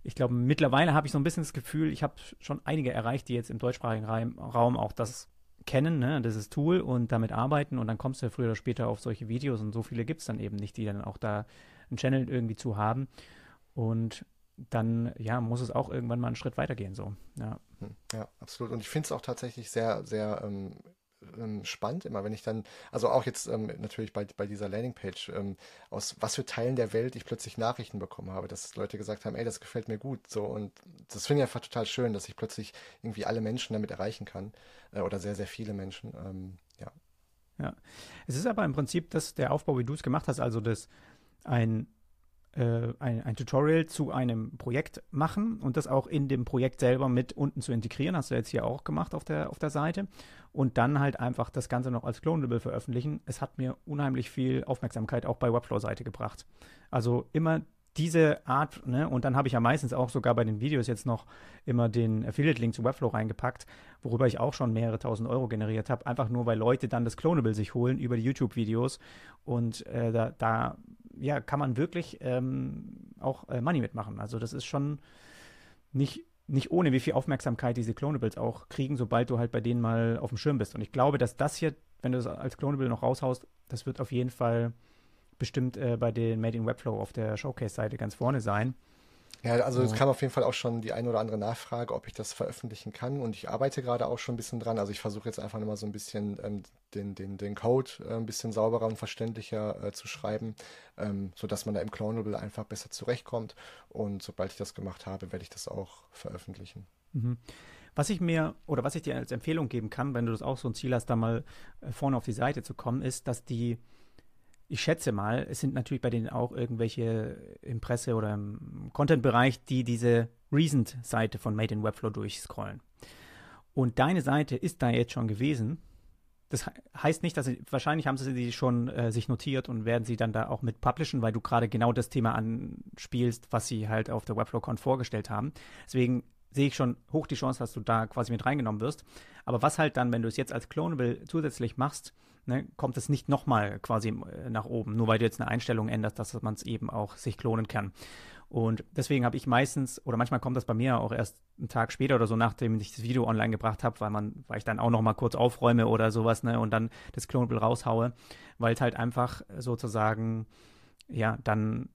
ich glaube, mittlerweile habe ich so ein bisschen das Gefühl, ich habe schon einige erreicht, die jetzt im deutschsprachigen Raum auch das kennen, ne, dieses Tool und damit arbeiten und dann kommst du ja früher oder später auf solche Videos und so viele gibt es dann eben nicht, die dann auch da einen Channel irgendwie zu haben. Und dann, ja, muss es auch irgendwann mal einen Schritt weitergehen, so. Ja, ja absolut. Und ich finde es auch tatsächlich sehr, sehr ähm, ähm, spannend immer, wenn ich dann, also auch jetzt ähm, natürlich bei, bei dieser Landingpage, ähm, aus was für Teilen der Welt ich plötzlich Nachrichten bekommen habe, dass Leute gesagt haben, ey, das gefällt mir gut, so und das finde ich einfach total schön, dass ich plötzlich irgendwie alle Menschen damit erreichen kann äh, oder sehr, sehr viele Menschen, ähm, ja. Ja, es ist aber im Prinzip das, der Aufbau, wie du es gemacht hast, also das ein äh, ein, ein, Tutorial zu einem Projekt machen und das auch in dem Projekt selber mit unten zu integrieren. Hast du jetzt hier auch gemacht auf der, auf der Seite. Und dann halt einfach das Ganze noch als Clonable veröffentlichen. Es hat mir unheimlich viel Aufmerksamkeit auch bei Webflow-Seite gebracht. Also immer diese Art, ne, und dann habe ich ja meistens auch sogar bei den Videos jetzt noch immer den Affiliate-Link zu Webflow reingepackt, worüber ich auch schon mehrere tausend Euro generiert habe, einfach nur weil Leute dann das Clonable sich holen über die YouTube-Videos und äh, da, da ja, kann man wirklich ähm, auch äh, Money mitmachen. Also das ist schon nicht, nicht ohne, wie viel Aufmerksamkeit diese Clonables auch kriegen, sobald du halt bei denen mal auf dem Schirm bist. Und ich glaube, dass das hier, wenn du das als Clonable noch raushaust, das wird auf jeden Fall bestimmt äh, bei den Made in Webflow auf der Showcase-Seite ganz vorne sein. Ja, also es kam auf jeden Fall auch schon die eine oder andere Nachfrage, ob ich das veröffentlichen kann. Und ich arbeite gerade auch schon ein bisschen dran. Also ich versuche jetzt einfach nochmal so ein bisschen ähm, den, den, den Code äh, ein bisschen sauberer und verständlicher äh, zu schreiben, ähm, sodass man da im Clonable einfach besser zurechtkommt. Und sobald ich das gemacht habe, werde ich das auch veröffentlichen. Mhm. Was ich mir oder was ich dir als Empfehlung geben kann, wenn du das auch so ein Ziel hast, da mal äh, vorne auf die Seite zu kommen, ist, dass die ich schätze mal, es sind natürlich bei denen auch irgendwelche im Presse- oder im Content-Bereich, die diese Recent-Seite von Made in Webflow durchscrollen. Und deine Seite ist da jetzt schon gewesen. Das heißt nicht, dass sie, wahrscheinlich haben sie sie schon äh, sich notiert und werden sie dann da auch mit publishen, weil du gerade genau das Thema anspielst, was sie halt auf der WebflowCon vorgestellt haben. Deswegen sehe ich schon hoch die Chance, dass du da quasi mit reingenommen wirst. Aber was halt dann, wenn du es jetzt als Clonable zusätzlich machst, ne, kommt es nicht nochmal quasi äh, nach oben, nur weil du jetzt eine Einstellung änderst, dass man es eben auch sich klonen kann. Und deswegen habe ich meistens, oder manchmal kommt das bei mir auch erst einen Tag später oder so, nachdem ich das Video online gebracht habe, weil man, weil ich dann auch noch mal kurz aufräume oder sowas, ne, und dann das Clonable raushaue, weil es halt einfach sozusagen, ja, dann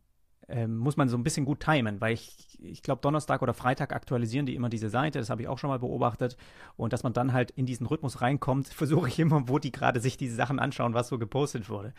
ähm, muss man so ein bisschen gut timen, weil ich, ich glaube, Donnerstag oder Freitag aktualisieren die immer diese Seite, das habe ich auch schon mal beobachtet. Und dass man dann halt in diesen Rhythmus reinkommt, versuche ich immer, wo die gerade sich diese Sachen anschauen, was so gepostet wurde.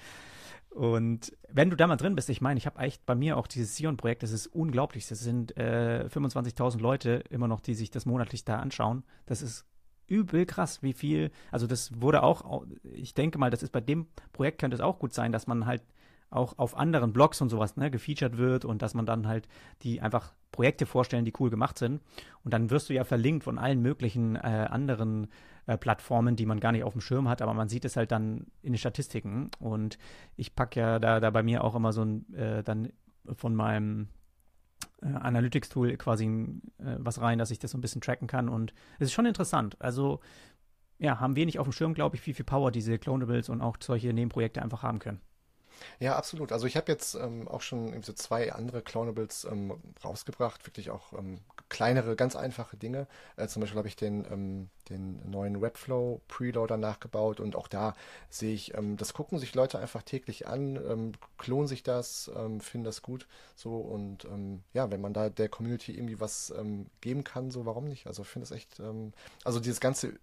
Und wenn du da mal drin bist, ich meine, ich habe echt bei mir auch dieses Sion-Projekt, das ist unglaublich. Das sind äh, 25.000 Leute immer noch, die sich das monatlich da anschauen. Das ist übel krass, wie viel. Also das wurde auch, ich denke mal, das ist bei dem Projekt könnte es auch gut sein, dass man halt auch auf anderen Blogs und sowas ne, gefeatured wird und dass man dann halt die einfach Projekte vorstellen, die cool gemacht sind. Und dann wirst du ja verlinkt von allen möglichen äh, anderen äh, Plattformen, die man gar nicht auf dem Schirm hat, aber man sieht es halt dann in den Statistiken. Und ich packe ja da, da bei mir auch immer so ein, äh, dann von meinem äh, Analytics-Tool quasi äh, was rein, dass ich das so ein bisschen tracken kann. Und es ist schon interessant. Also ja, haben wenig auf dem Schirm, glaube ich, wie viel Power diese Clonables und auch solche Nebenprojekte einfach haben können. Ja, absolut. Also ich habe jetzt ähm, auch schon so zwei andere Clonables ähm, rausgebracht, wirklich auch ähm, kleinere, ganz einfache Dinge. Äh, zum Beispiel habe ich den, ähm, den neuen Webflow Preloader nachgebaut und auch da sehe ich, ähm, das gucken sich Leute einfach täglich an, ähm, klonen sich das, finden das gut. So und ja, wenn man da der Community irgendwie was geben kann, so warum nicht? Also ich finde es echt, also dieses ganze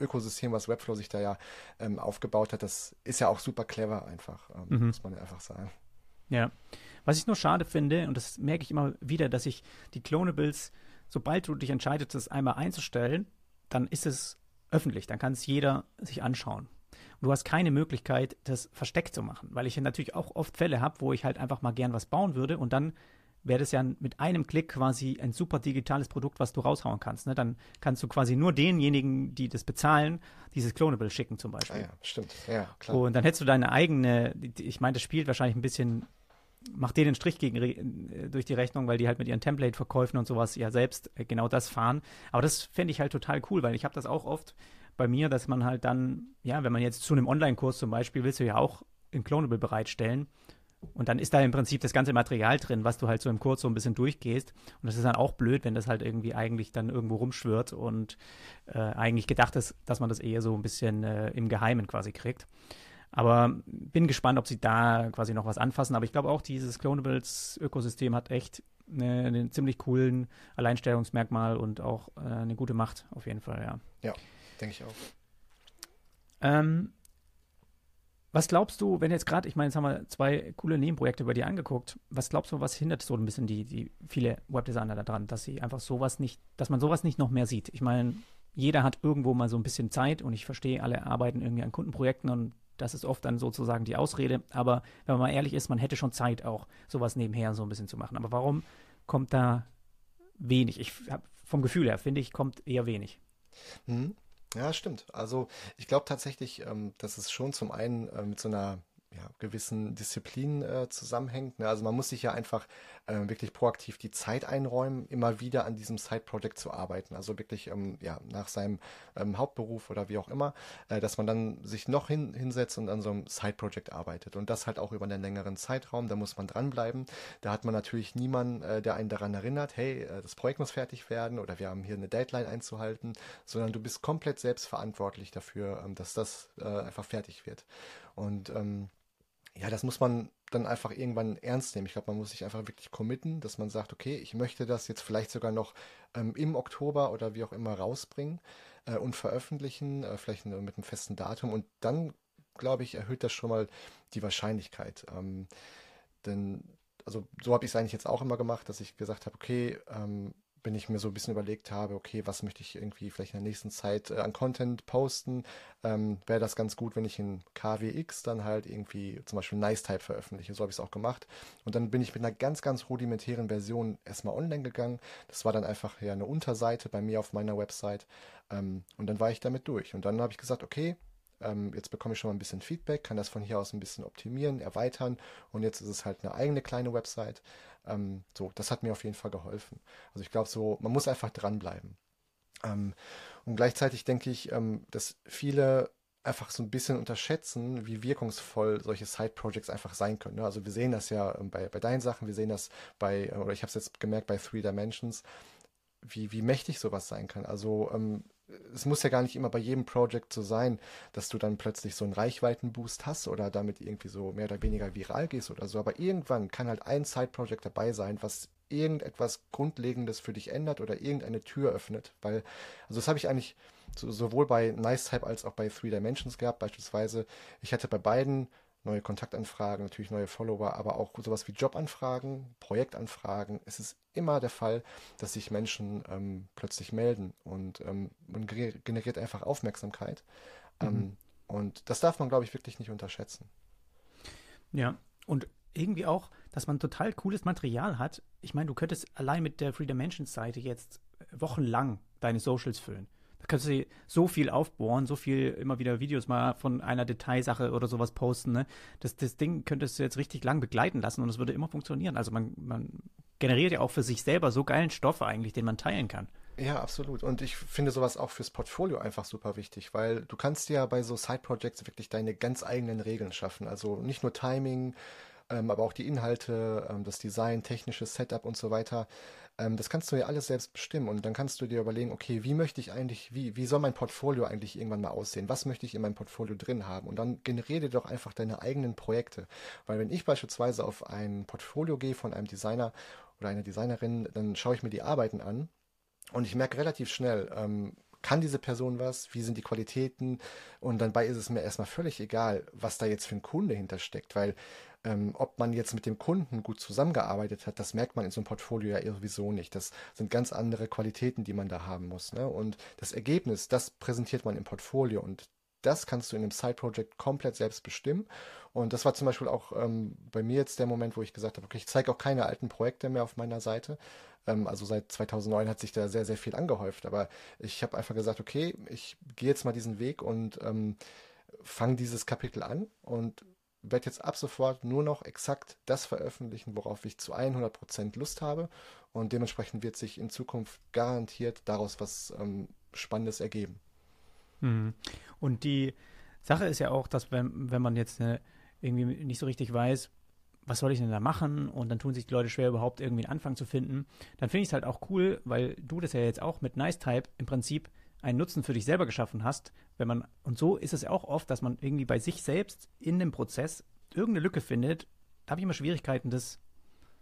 Ökosystem, was Webflow sich da ja ähm, aufgebaut hat, das ist ja auch super clever einfach, ähm, mhm. muss man ja einfach sagen. Ja. Was ich nur schade finde, und das merke ich immer wieder, dass ich die Clonables, sobald du dich entscheidest, das einmal einzustellen, dann ist es öffentlich, dann kann es jeder sich anschauen. Und du hast keine Möglichkeit, das versteckt zu machen, weil ich natürlich auch oft Fälle habe, wo ich halt einfach mal gern was bauen würde und dann wäre das ja mit einem Klick quasi ein super digitales Produkt, was du raushauen kannst. Ne? Dann kannst du quasi nur denjenigen, die das bezahlen, dieses Clonable schicken zum Beispiel. Ah ja, stimmt. Ja, klar. Und dann hättest du deine eigene, ich meine, das spielt wahrscheinlich ein bisschen, macht denen einen Strich gegen, äh, durch die Rechnung, weil die halt mit ihren Template-Verkäufen und sowas ja selbst äh, genau das fahren. Aber das fände ich halt total cool, weil ich habe das auch oft bei mir, dass man halt dann, ja, wenn man jetzt zu einem Online-Kurs zum Beispiel, willst du ja auch ein Clonable bereitstellen. Und dann ist da im Prinzip das ganze Material drin, was du halt so im Kurs so ein bisschen durchgehst. Und das ist dann auch blöd, wenn das halt irgendwie eigentlich dann irgendwo rumschwirrt und äh, eigentlich gedacht ist, dass man das eher so ein bisschen äh, im Geheimen quasi kriegt. Aber bin gespannt, ob sie da quasi noch was anfassen. Aber ich glaube auch, dieses Clonables-Ökosystem hat echt eine, einen ziemlich coolen Alleinstellungsmerkmal und auch äh, eine gute Macht auf jeden Fall, ja. Ja, denke ich auch. Ähm, was glaubst du, wenn jetzt gerade, ich meine, jetzt haben wir zwei coole Nebenprojekte bei dir angeguckt, was glaubst du, was hindert so ein bisschen die, die viele Webdesigner daran, dass sie einfach sowas nicht, dass man sowas nicht noch mehr sieht? Ich meine, jeder hat irgendwo mal so ein bisschen Zeit und ich verstehe, alle arbeiten irgendwie an Kundenprojekten und das ist oft dann sozusagen die Ausrede. Aber wenn man mal ehrlich ist, man hätte schon Zeit, auch sowas nebenher so ein bisschen zu machen. Aber warum kommt da wenig? Ich hab, vom Gefühl her finde ich, kommt eher wenig. Hm. Ja, stimmt. Also ich glaube tatsächlich, ähm, dass es schon zum einen äh, mit so einer ja, gewissen Disziplin äh, zusammenhängt. Ne? Also man muss sich ja einfach äh, wirklich proaktiv die Zeit einräumen, immer wieder an diesem Side-Project zu arbeiten. Also wirklich ähm, ja, nach seinem ähm, Hauptberuf oder wie auch immer, äh, dass man dann sich noch hin, hinsetzt und an so einem Side-Project arbeitet. Und das halt auch über einen längeren Zeitraum, da muss man dranbleiben. Da hat man natürlich niemanden, äh, der einen daran erinnert, hey, äh, das Projekt muss fertig werden oder wir haben hier eine Deadline einzuhalten, sondern du bist komplett selbst verantwortlich dafür, ähm, dass das äh, einfach fertig wird. Und ähm, ja, das muss man dann einfach irgendwann ernst nehmen. Ich glaube, man muss sich einfach wirklich committen, dass man sagt, okay, ich möchte das jetzt vielleicht sogar noch ähm, im Oktober oder wie auch immer rausbringen äh, und veröffentlichen, äh, vielleicht mit einem festen Datum. Und dann, glaube ich, erhöht das schon mal die Wahrscheinlichkeit. Ähm, denn, also so habe ich es eigentlich jetzt auch immer gemacht, dass ich gesagt habe, okay, ähm, wenn ich mir so ein bisschen überlegt habe, okay, was möchte ich irgendwie vielleicht in der nächsten Zeit äh, an Content posten, ähm, wäre das ganz gut, wenn ich in KWX dann halt irgendwie zum Beispiel Nice-Type veröffentliche. So habe ich es auch gemacht. Und dann bin ich mit einer ganz, ganz rudimentären Version erstmal online gegangen. Das war dann einfach ja eine Unterseite bei mir auf meiner Website. Ähm, und dann war ich damit durch. Und dann habe ich gesagt, okay, ähm, jetzt bekomme ich schon mal ein bisschen Feedback, kann das von hier aus ein bisschen optimieren, erweitern und jetzt ist es halt eine eigene kleine Website. Ähm, so, das hat mir auf jeden Fall geholfen. Also ich glaube so, man muss einfach dranbleiben. Ähm, und gleichzeitig denke ich, ähm, dass viele einfach so ein bisschen unterschätzen, wie wirkungsvoll solche Side-Projects einfach sein können. Ne? Also wir sehen das ja ähm, bei, bei deinen Sachen, wir sehen das bei, äh, oder ich habe es jetzt gemerkt bei Three Dimensions, wie, wie mächtig sowas sein kann. Also ähm, es muss ja gar nicht immer bei jedem Projekt so sein, dass du dann plötzlich so einen Reichweitenboost hast oder damit irgendwie so mehr oder weniger viral gehst oder so. Aber irgendwann kann halt ein Side-Project dabei sein, was irgendetwas Grundlegendes für dich ändert oder irgendeine Tür öffnet. Weil, also das habe ich eigentlich so, sowohl bei Nice Type als auch bei Three Dimensions gehabt. Beispielsweise, ich hatte bei beiden neue Kontaktanfragen, natürlich neue Follower, aber auch sowas wie Jobanfragen, Projektanfragen. Es ist immer der Fall, dass sich Menschen ähm, plötzlich melden und ähm, man generiert einfach Aufmerksamkeit. Ähm, mhm. und das darf man, glaube ich, wirklich nicht unterschätzen. Ja, und irgendwie auch, dass man total cooles Material hat. Ich meine, du könntest allein mit der Free Dimensions Seite jetzt wochenlang deine Socials füllen. Kannst du so viel aufbohren, so viel immer wieder Videos mal von einer Detailsache oder sowas posten. Ne? Das, das Ding könntest du jetzt richtig lang begleiten lassen und es würde immer funktionieren. Also man, man generiert ja auch für sich selber so geilen Stoff eigentlich, den man teilen kann. Ja, absolut. Und ich finde sowas auch fürs Portfolio einfach super wichtig, weil du kannst ja bei so Side-Projects wirklich deine ganz eigenen Regeln schaffen. Also nicht nur Timing, ähm, aber auch die Inhalte, ähm, das Design, technisches Setup und so weiter. Ähm, das kannst du ja alles selbst bestimmen und dann kannst du dir überlegen, okay, wie möchte ich eigentlich, wie, wie soll mein Portfolio eigentlich irgendwann mal aussehen? Was möchte ich in meinem Portfolio drin haben? Und dann generiere doch einfach deine eigenen Projekte. Weil wenn ich beispielsweise auf ein Portfolio gehe von einem Designer oder einer Designerin, dann schaue ich mir die Arbeiten an und ich merke relativ schnell, ähm, kann diese Person was, wie sind die Qualitäten und dabei ist es mir erstmal völlig egal, was da jetzt für ein Kunde hintersteckt, weil Ähm, ob man jetzt mit dem Kunden gut zusammengearbeitet hat, das merkt man in so einem Portfolio ja sowieso nicht. Das sind ganz andere Qualitäten, die man da haben muss. Ne? Und das Ergebnis, das präsentiert man im Portfolio und das kannst du in einem Side-Project komplett selbst bestimmen. Und das war zum Beispiel auch ähm, bei mir jetzt der Moment, wo ich gesagt habe, okay, ich zeige auch keine alten Projekte mehr auf meiner Seite. Ähm, also seit 2009 hat sich da sehr, sehr viel angehäuft. Aber ich habe einfach gesagt, okay, ich gehe jetzt mal diesen Weg und ähm, fange dieses Kapitel an und werde jetzt ab sofort nur noch exakt das veröffentlichen, worauf ich zu 100% Lust habe. Und dementsprechend wird sich in Zukunft garantiert daraus was ähm, Spannendes ergeben. Mhm. Und die Sache ist ja auch, dass wenn, wenn man jetzt eine, irgendwie nicht so richtig weiß, was soll ich denn da machen? Und dann tun sich die Leute schwer, überhaupt irgendwie einen Anfang zu finden. Dann finde ich es halt auch cool, weil du das ja jetzt auch mit NiceType im Prinzip einen Nutzen für dich selber geschaffen hast. Wenn man, und so ist es ja auch oft, dass man irgendwie bei sich selbst in dem Prozess irgendeine Lücke findet. Da habe ich immer Schwierigkeiten, das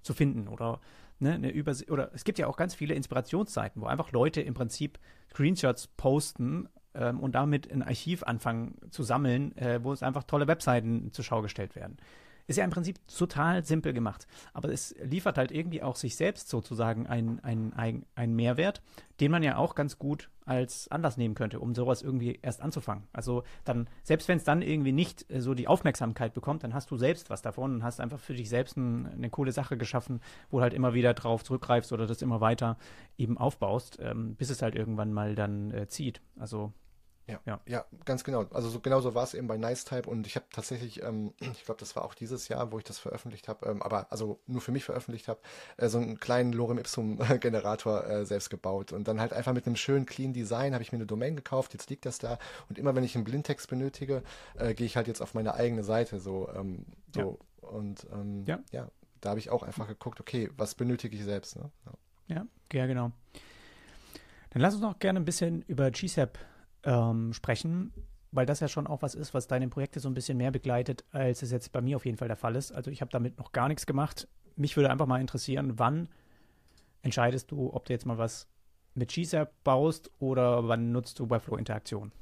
zu finden oder ne, eine Übersicht. Oder es gibt ja auch ganz viele Inspirationsseiten, wo einfach Leute im Prinzip Screenshots posten ähm, und damit ein Archiv anfangen zu sammeln, äh, wo es einfach tolle Webseiten zur Schau gestellt werden. Ist ja im Prinzip total simpel gemacht. Aber es liefert halt irgendwie auch sich selbst sozusagen einen ein, ein Mehrwert, den man ja auch ganz gut als Anlass nehmen könnte, um sowas irgendwie erst anzufangen. Also dann, selbst wenn es dann irgendwie nicht äh, so die Aufmerksamkeit bekommt, dann hast du selbst was davon und hast einfach für dich selbst ein, eine coole Sache geschaffen, wo halt immer wieder drauf zurückgreifst oder das immer weiter eben aufbaust, ähm, bis es halt irgendwann mal dann äh, zieht. Also ja, ja, ja, ganz genau. Also so, genau so war es eben bei Nice Type und ich habe tatsächlich, ähm, ich glaube, das war auch dieses Jahr, wo ich das veröffentlicht habe, ähm, aber also nur für mich veröffentlicht habe, äh, so einen kleinen Lorem Ipsum Generator äh, selbst gebaut und dann halt einfach mit einem schönen clean Design habe ich mir eine Domain gekauft. Jetzt liegt das da und immer wenn ich einen Blindtext benötige, äh, gehe ich halt jetzt auf meine eigene Seite so, ähm, so ja. und ähm, ja. ja, da habe ich auch einfach geguckt, okay, was benötige ich selbst? Ne? Ja. ja, ja, genau. Dann lass uns noch gerne ein bisschen über GSAP ähm, sprechen, weil das ja schon auch was ist, was deine Projekte so ein bisschen mehr begleitet, als es jetzt bei mir auf jeden Fall der Fall ist. Also ich habe damit noch gar nichts gemacht. Mich würde einfach mal interessieren, wann entscheidest du, ob du jetzt mal was mit GZAP baust oder wann nutzt du Webflow-Interaktion?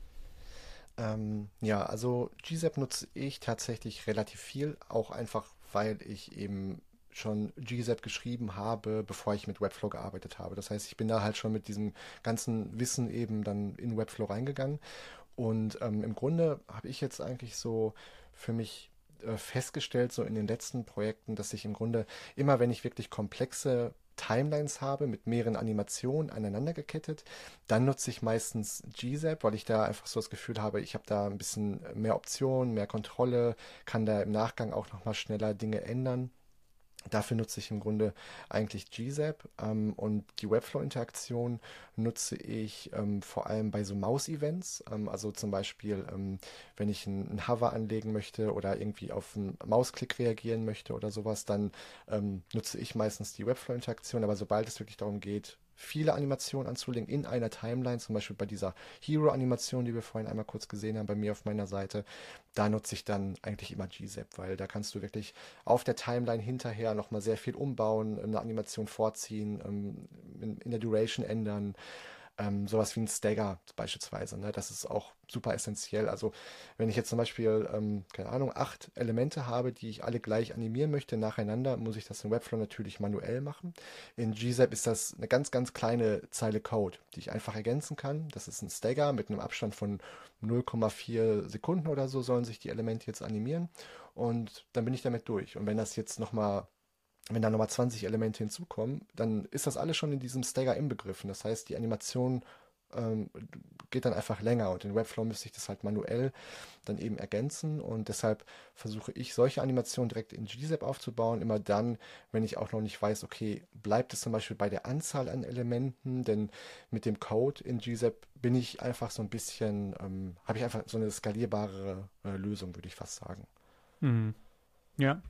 Ähm, ja, also GZAP nutze ich tatsächlich relativ viel, auch einfach, weil ich eben schon GZAP geschrieben habe, bevor ich mit Webflow gearbeitet habe. Das heißt, ich bin da halt schon mit diesem ganzen Wissen eben dann in Webflow reingegangen. Und ähm, im Grunde habe ich jetzt eigentlich so für mich äh, festgestellt, so in den letzten Projekten, dass ich im Grunde immer, wenn ich wirklich komplexe Timelines habe mit mehreren Animationen aneinander gekettet. Dann nutze ich meistens GZAP, weil ich da einfach so das Gefühl habe, ich habe da ein bisschen mehr Optionen, mehr Kontrolle, kann da im Nachgang auch nochmal schneller Dinge ändern. Dafür nutze ich im Grunde eigentlich GZAP ähm, und die Webflow-Interaktion nutze ich ähm, vor allem bei so Maus-Events. Ähm, also zum Beispiel, ähm, wenn ich einen Hover anlegen möchte oder irgendwie auf einen Mausklick reagieren möchte oder sowas, dann ähm, nutze ich meistens die Webflow-Interaktion. Aber sobald es wirklich darum geht, viele Animationen anzulegen in einer Timeline, zum Beispiel bei dieser Hero-Animation, die wir vorhin einmal kurz gesehen haben, bei mir auf meiner Seite, da nutze ich dann eigentlich immer GZAP, weil da kannst du wirklich auf der Timeline hinterher nochmal sehr viel umbauen, eine Animation vorziehen, ähm, in der Duration ändern, ähm, sowas wie ein Stagger beispielsweise. Ne? Das ist auch super essentiell. Also wenn ich jetzt zum Beispiel, ähm, keine Ahnung, acht Elemente habe, die ich alle gleich animieren möchte nacheinander, muss ich das in Webflow natürlich manuell machen. In GZAP ist das eine ganz, ganz kleine Zeile Code, die ich einfach ergänzen kann. Das ist ein Stagger mit einem Abstand von 0,4 Sekunden oder so sollen sich die Elemente jetzt animieren und dann bin ich damit durch. Und wenn das jetzt nochmal wenn da nochmal 20 Elemente hinzukommen, dann ist das alles schon in diesem Stagger inbegriffen. Das heißt, die Animation ähm, geht dann einfach länger und in Webflow müsste ich das halt manuell dann eben ergänzen und deshalb versuche ich solche Animationen direkt in GZAP aufzubauen, immer dann, wenn ich auch noch nicht weiß, okay, bleibt es zum Beispiel bei der Anzahl an Elementen, denn mit dem Code in GZAP bin ich einfach so ein bisschen, ähm, habe ich einfach so eine skalierbare äh, Lösung, würde ich fast sagen. Mhm. Ja,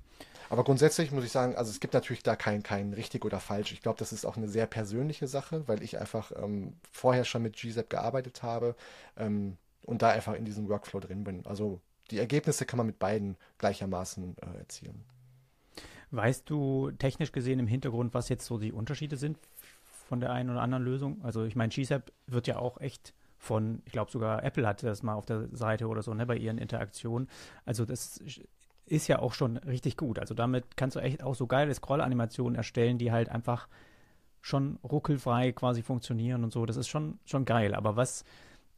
aber grundsätzlich muss ich sagen, also es gibt natürlich da kein, kein richtig oder falsch. Ich glaube, das ist auch eine sehr persönliche Sache, weil ich einfach ähm, vorher schon mit GZAP gearbeitet habe ähm, und da einfach in diesem Workflow drin bin. Also die Ergebnisse kann man mit beiden gleichermaßen äh, erzielen. Weißt du technisch gesehen im Hintergrund, was jetzt so die Unterschiede sind von der einen oder anderen Lösung? Also ich meine, GZAP wird ja auch echt von, ich glaube sogar Apple hatte das mal auf der Seite oder so, ne, bei ihren Interaktionen. Also das ist ja auch schon richtig gut. Also damit kannst du echt auch so geile Scroll-Animationen erstellen, die halt einfach schon ruckelfrei quasi funktionieren und so. Das ist schon, schon geil. Aber was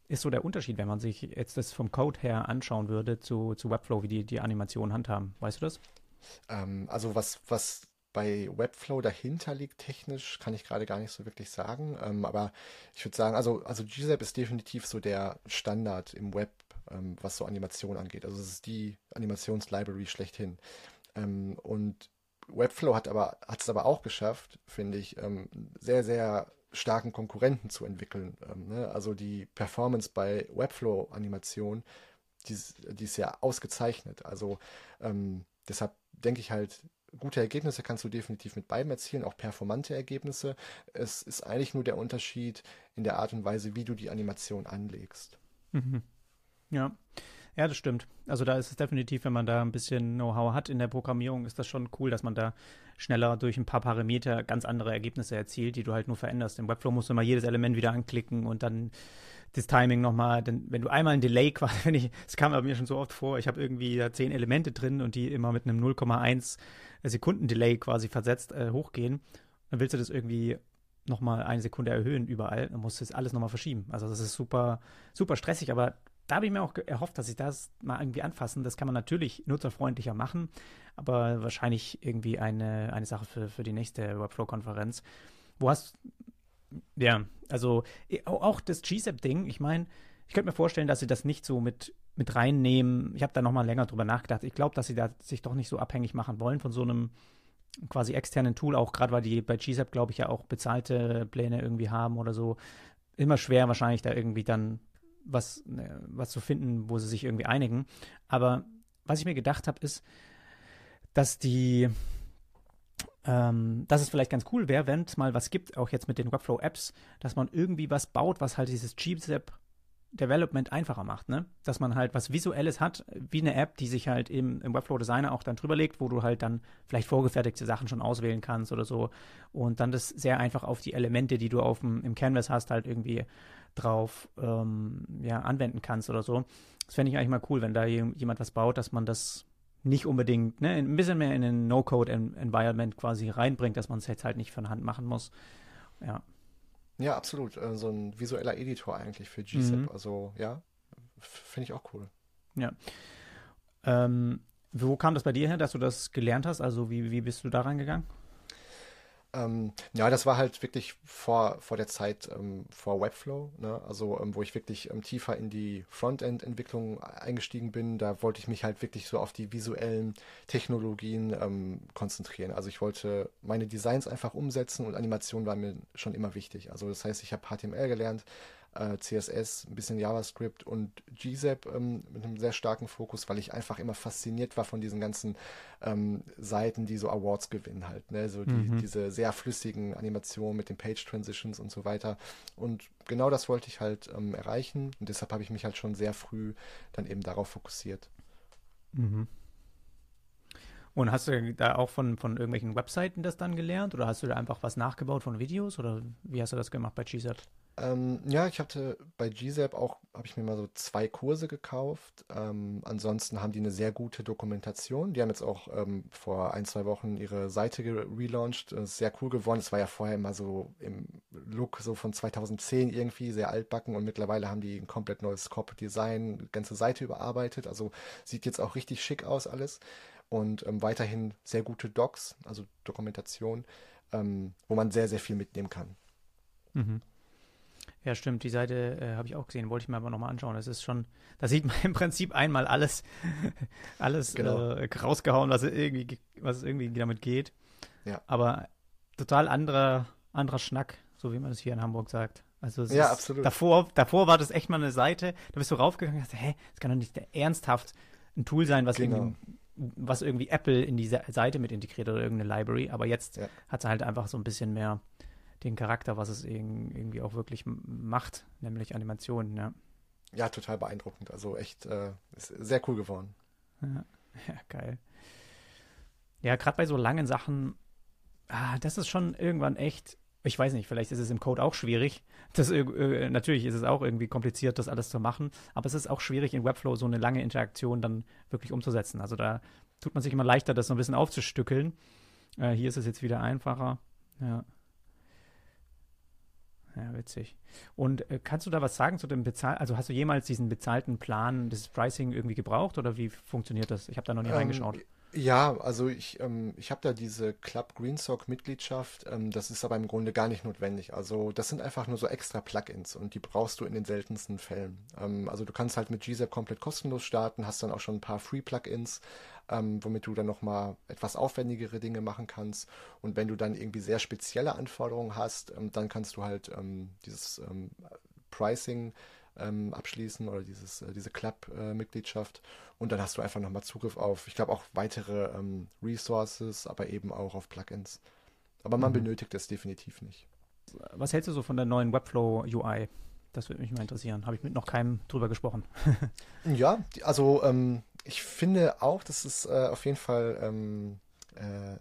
ist so der Unterschied, wenn man sich jetzt das vom Code her anschauen würde zu, zu Webflow, wie die die Animationen handhaben? Weißt du das? Ähm, also was, was bei Webflow dahinter liegt, technisch, kann ich gerade gar nicht so wirklich sagen. Ähm, aber ich würde sagen, also, also GZAP ist definitiv so der Standard im Web, ähm, was so Animation angeht. Also es ist die Animationslibrary schlechthin. Ähm, und Webflow hat aber hat es aber auch geschafft, finde ich, ähm, sehr, sehr starken Konkurrenten zu entwickeln. Ähm, ne? Also die Performance bei Webflow-Animationen, die, die, ist ja ausgezeichnet. Also ähm, deshalb denke ich halt, gute Ergebnisse kannst du definitiv mit beidem erzielen, auch performante Ergebnisse. Es ist eigentlich nur der Unterschied in der Art und Weise, wie du die Animation anlegst. Mhm. Ja. Ja, das stimmt. Also da ist es definitiv, wenn man da ein bisschen Know-how hat in der Programmierung, ist das schon cool, dass man da schneller durch ein paar Parameter ganz andere Ergebnisse erzielt, die du halt nur veränderst. Im Webflow musst du immer jedes Element wieder anklicken und dann das Timing nochmal, denn wenn du einmal ein Delay quasi, wenn ich, es kam mir schon so oft vor, ich habe irgendwie da zehn Elemente drin und die immer mit einem 0,1 Sekunden Delay quasi versetzt äh, hochgehen, dann willst du das irgendwie nochmal eine Sekunde erhöhen überall, dann musst das alles nochmal verschieben. Also das ist super, super stressig, aber da habe ich mir auch erhofft, dass ich das mal irgendwie anfassen. Das kann man natürlich nutzerfreundlicher machen, aber wahrscheinlich irgendwie eine, eine Sache für, für die nächste Webflow-Konferenz. Wo hast ja, also auch das GSAP-Ding, ich meine, ich könnte mir vorstellen, dass sie das nicht so mit, mit reinnehmen. Ich habe da nochmal länger drüber nachgedacht. Ich glaube, dass sie da sich doch nicht so abhängig machen wollen von so einem quasi externen Tool, auch gerade weil die bei GSAP, glaube ich, ja auch bezahlte Pläne irgendwie haben oder so. Immer schwer wahrscheinlich da irgendwie dann was, ne, was zu finden, wo sie sich irgendwie einigen. Aber was ich mir gedacht habe, ist, dass die, ähm, dass es vielleicht ganz cool wäre, wenn es mal was gibt, auch jetzt mit den Webflow-Apps, dass man irgendwie was baut, was halt dieses GZAP Development einfacher macht, ne? Dass man halt was Visuelles hat, wie eine App, die sich halt im, im Webflow Designer auch dann drüber legt, wo du halt dann vielleicht vorgefertigte Sachen schon auswählen kannst oder so und dann das sehr einfach auf die Elemente, die du auf dem, im Canvas hast, halt irgendwie drauf ähm, ja, anwenden kannst oder so. Das fände ich eigentlich mal cool, wenn da jemand was baut, dass man das nicht unbedingt, ne, ein bisschen mehr in ein No-Code-Environment quasi reinbringt, dass man es jetzt halt nicht von Hand machen muss. Ja. Ja, absolut. Äh, so ein visueller Editor eigentlich für GZIP. Mhm. Also ja, finde ich auch cool. Ja. Ähm, wo kam das bei dir her, dass du das gelernt hast? Also wie, wie bist du da reingegangen? Ähm, ja, das war halt wirklich vor, vor der Zeit ähm, vor Webflow, ne? also ähm, wo ich wirklich ähm, tiefer in die Frontend-Entwicklung eingestiegen bin. Da wollte ich mich halt wirklich so auf die visuellen Technologien ähm, konzentrieren. Also ich wollte meine Designs einfach umsetzen und Animation war mir schon immer wichtig. Also das heißt, ich habe HTML gelernt, äh, CSS, ein bisschen JavaScript und GZAP ähm, mit einem sehr starken Fokus, weil ich einfach immer fasziniert war von diesen ganzen ähm, Seiten, die so Awards gewinnen halt. Ne? So die, mhm. diese sehr flüssigen Animationen mit den Page Transitions und so weiter. Und genau das wollte ich halt ähm, erreichen und deshalb habe ich mich halt schon sehr früh dann eben darauf fokussiert. Mhm. Und hast du da auch von, von irgendwelchen Webseiten das dann gelernt oder hast du da einfach was nachgebaut von Videos oder wie hast du das gemacht bei GZAP? Ähm, ja, ich hatte bei GZAP auch, habe ich mir mal so zwei Kurse gekauft. Ähm, ansonsten haben die eine sehr gute Dokumentation. Die haben jetzt auch ähm, vor ein, zwei Wochen ihre Seite gelauncht. Das ist sehr cool geworden. Es war ja vorher immer so im Look so von 2010 irgendwie, sehr altbacken und mittlerweile haben die ein komplett neues Corporate Design, ganze Seite überarbeitet. Also sieht jetzt auch richtig schick aus alles. Und ähm, weiterhin sehr gute Docs, also Dokumentation, ähm, wo man sehr, sehr viel mitnehmen kann. Mhm. Ja, stimmt. Die Seite äh, habe ich auch gesehen, wollte ich mir aber nochmal anschauen. Das ist schon, da sieht man im Prinzip einmal alles, alles genau. äh, rausgehauen, was irgendwie, was irgendwie damit geht. Ja. Aber total anderer, anderer Schnack, so wie man es hier in Hamburg sagt. Also ja, absolut. Davor, davor war das echt mal eine Seite, da bist du raufgegangen und dachte, hä, das kann doch nicht ernsthaft ein Tool sein, was genau. irgendwie was irgendwie Apple in die Seite mit integriert oder irgendeine Library, aber jetzt ja. hat sie halt einfach so ein bisschen mehr den Charakter, was es irgendwie auch wirklich macht, nämlich Animationen, ja. Ja, total beeindruckend. Also echt äh, sehr cool geworden. Ja, ja geil. Ja, gerade bei so langen Sachen, ah, das ist schon irgendwann echt, ich weiß nicht, vielleicht ist es im Code auch schwierig. Das, äh, natürlich ist es auch irgendwie kompliziert, das alles zu machen, aber es ist auch schwierig, in Webflow so eine lange Interaktion dann wirklich umzusetzen. Also da tut man sich immer leichter, das so ein bisschen aufzustückeln. Äh, hier ist es jetzt wieder einfacher. Ja. Ja, witzig. Und äh, kannst du da was sagen zu dem Bezahl, also hast du jemals diesen bezahlten Plan, das Pricing irgendwie gebraucht oder wie funktioniert das? Ich habe da noch nie ähm, reingeschaut. Ja, also ich, ähm, ich habe da diese Club Greensock-Mitgliedschaft, ähm, das ist aber im Grunde gar nicht notwendig. Also das sind einfach nur so extra Plugins und die brauchst du in den seltensten Fällen. Ähm, also du kannst halt mit GZAP komplett kostenlos starten, hast dann auch schon ein paar Free-Plugins, ähm, womit du dann nochmal etwas aufwendigere Dinge machen kannst. Und wenn du dann irgendwie sehr spezielle Anforderungen hast, ähm, dann kannst du halt ähm, dieses Pricing ähm, abschließen oder dieses, äh, diese Club-Mitgliedschaft. Und dann hast du einfach nochmal Zugriff auf, ich glaube, auch weitere ähm, Resources, aber eben auch auf Plugins. Aber man mhm. benötigt es definitiv nicht. Was hältst du so von der neuen Webflow UI? Das würde mich mal interessieren. Habe ich mit noch keinem drüber gesprochen. ja, also ähm, ich finde auch, dass es äh, auf jeden Fall ähm, äh,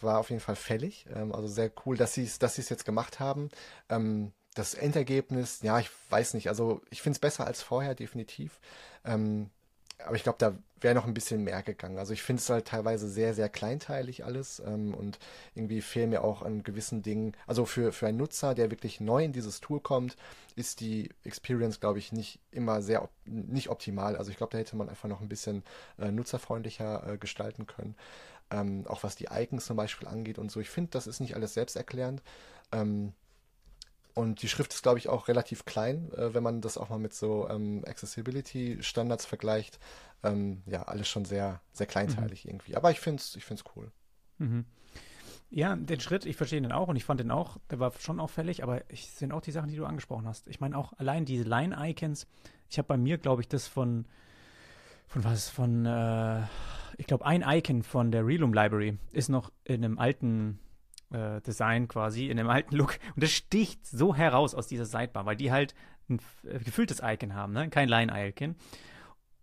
war auf jeden Fall fällig. Ähm, also sehr cool, dass sie es dass jetzt gemacht haben. Ähm, das Endergebnis, ja, ich weiß nicht. Also ich finde es besser als vorher, definitiv. Ähm, aber ich glaube, da wäre noch ein bisschen mehr gegangen. Also ich finde es halt teilweise sehr, sehr kleinteilig alles ähm, und irgendwie fehlen mir auch an gewissen Dingen. Also für, für einen Nutzer, der wirklich neu in dieses Tool kommt, ist die Experience, glaube ich, nicht immer sehr, nicht optimal. Also ich glaube, da hätte man einfach noch ein bisschen äh, nutzerfreundlicher äh, gestalten können. Ähm, auch was die Icons zum Beispiel angeht und so. Ich finde, das ist nicht alles selbsterklärend. Ähm, und die Schrift ist, glaube ich, auch relativ klein, äh, wenn man das auch mal mit so ähm, Accessibility-Standards vergleicht. Ähm, ja, alles schon sehr, sehr kleinteilig mhm. irgendwie. Aber ich finde es ich find's cool. Mhm. Ja, den Schritt, ich verstehe den auch und ich fand den auch, der war schon auffällig, aber ich sind auch die Sachen, die du angesprochen hast. Ich meine auch allein diese Line-Icons. Ich habe bei mir, glaube ich, das von, von was, von, äh, ich glaube, ein Icon von der Realum Library ist noch in einem alten äh, Design quasi, in dem alten Look. Und das sticht so heraus aus dieser Sidebar, weil die halt ein äh, gefülltes Icon haben, ne? kein Line-Icon.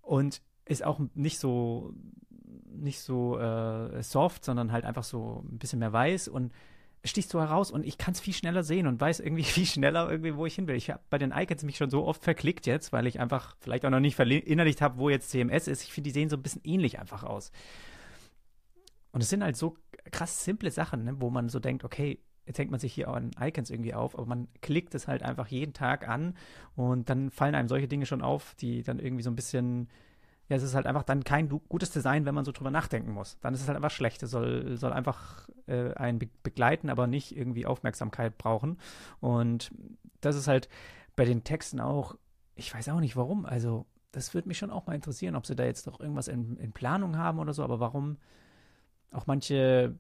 Und ist auch nicht so nicht so äh, soft, sondern halt einfach so ein bisschen mehr weiß und sticht so heraus und ich kann es viel schneller sehen und weiß irgendwie viel schneller irgendwie, wo ich hin will. Ich habe bei den Icons mich schon so oft verklickt jetzt, weil ich einfach vielleicht auch noch nicht verinnerlicht habe, wo jetzt CMS ist. Ich finde, die sehen so ein bisschen ähnlich einfach aus. Und es sind halt so krass simple Sachen, ne, wo man so denkt, okay, jetzt hängt man sich hier an Icons irgendwie auf, aber man klickt es halt einfach jeden Tag an und dann fallen einem solche Dinge schon auf, die dann irgendwie so ein bisschen, ja, es ist halt einfach dann kein gutes Design, wenn man so drüber nachdenken muss. Dann ist es halt einfach schlecht. Es soll, soll einfach äh, einen be begleiten, aber nicht irgendwie Aufmerksamkeit brauchen. Und das ist halt bei den Texten auch, ich weiß auch nicht warum, also das würde mich schon auch mal interessieren, ob sie da jetzt doch irgendwas in, in Planung haben oder so, aber warum auch manche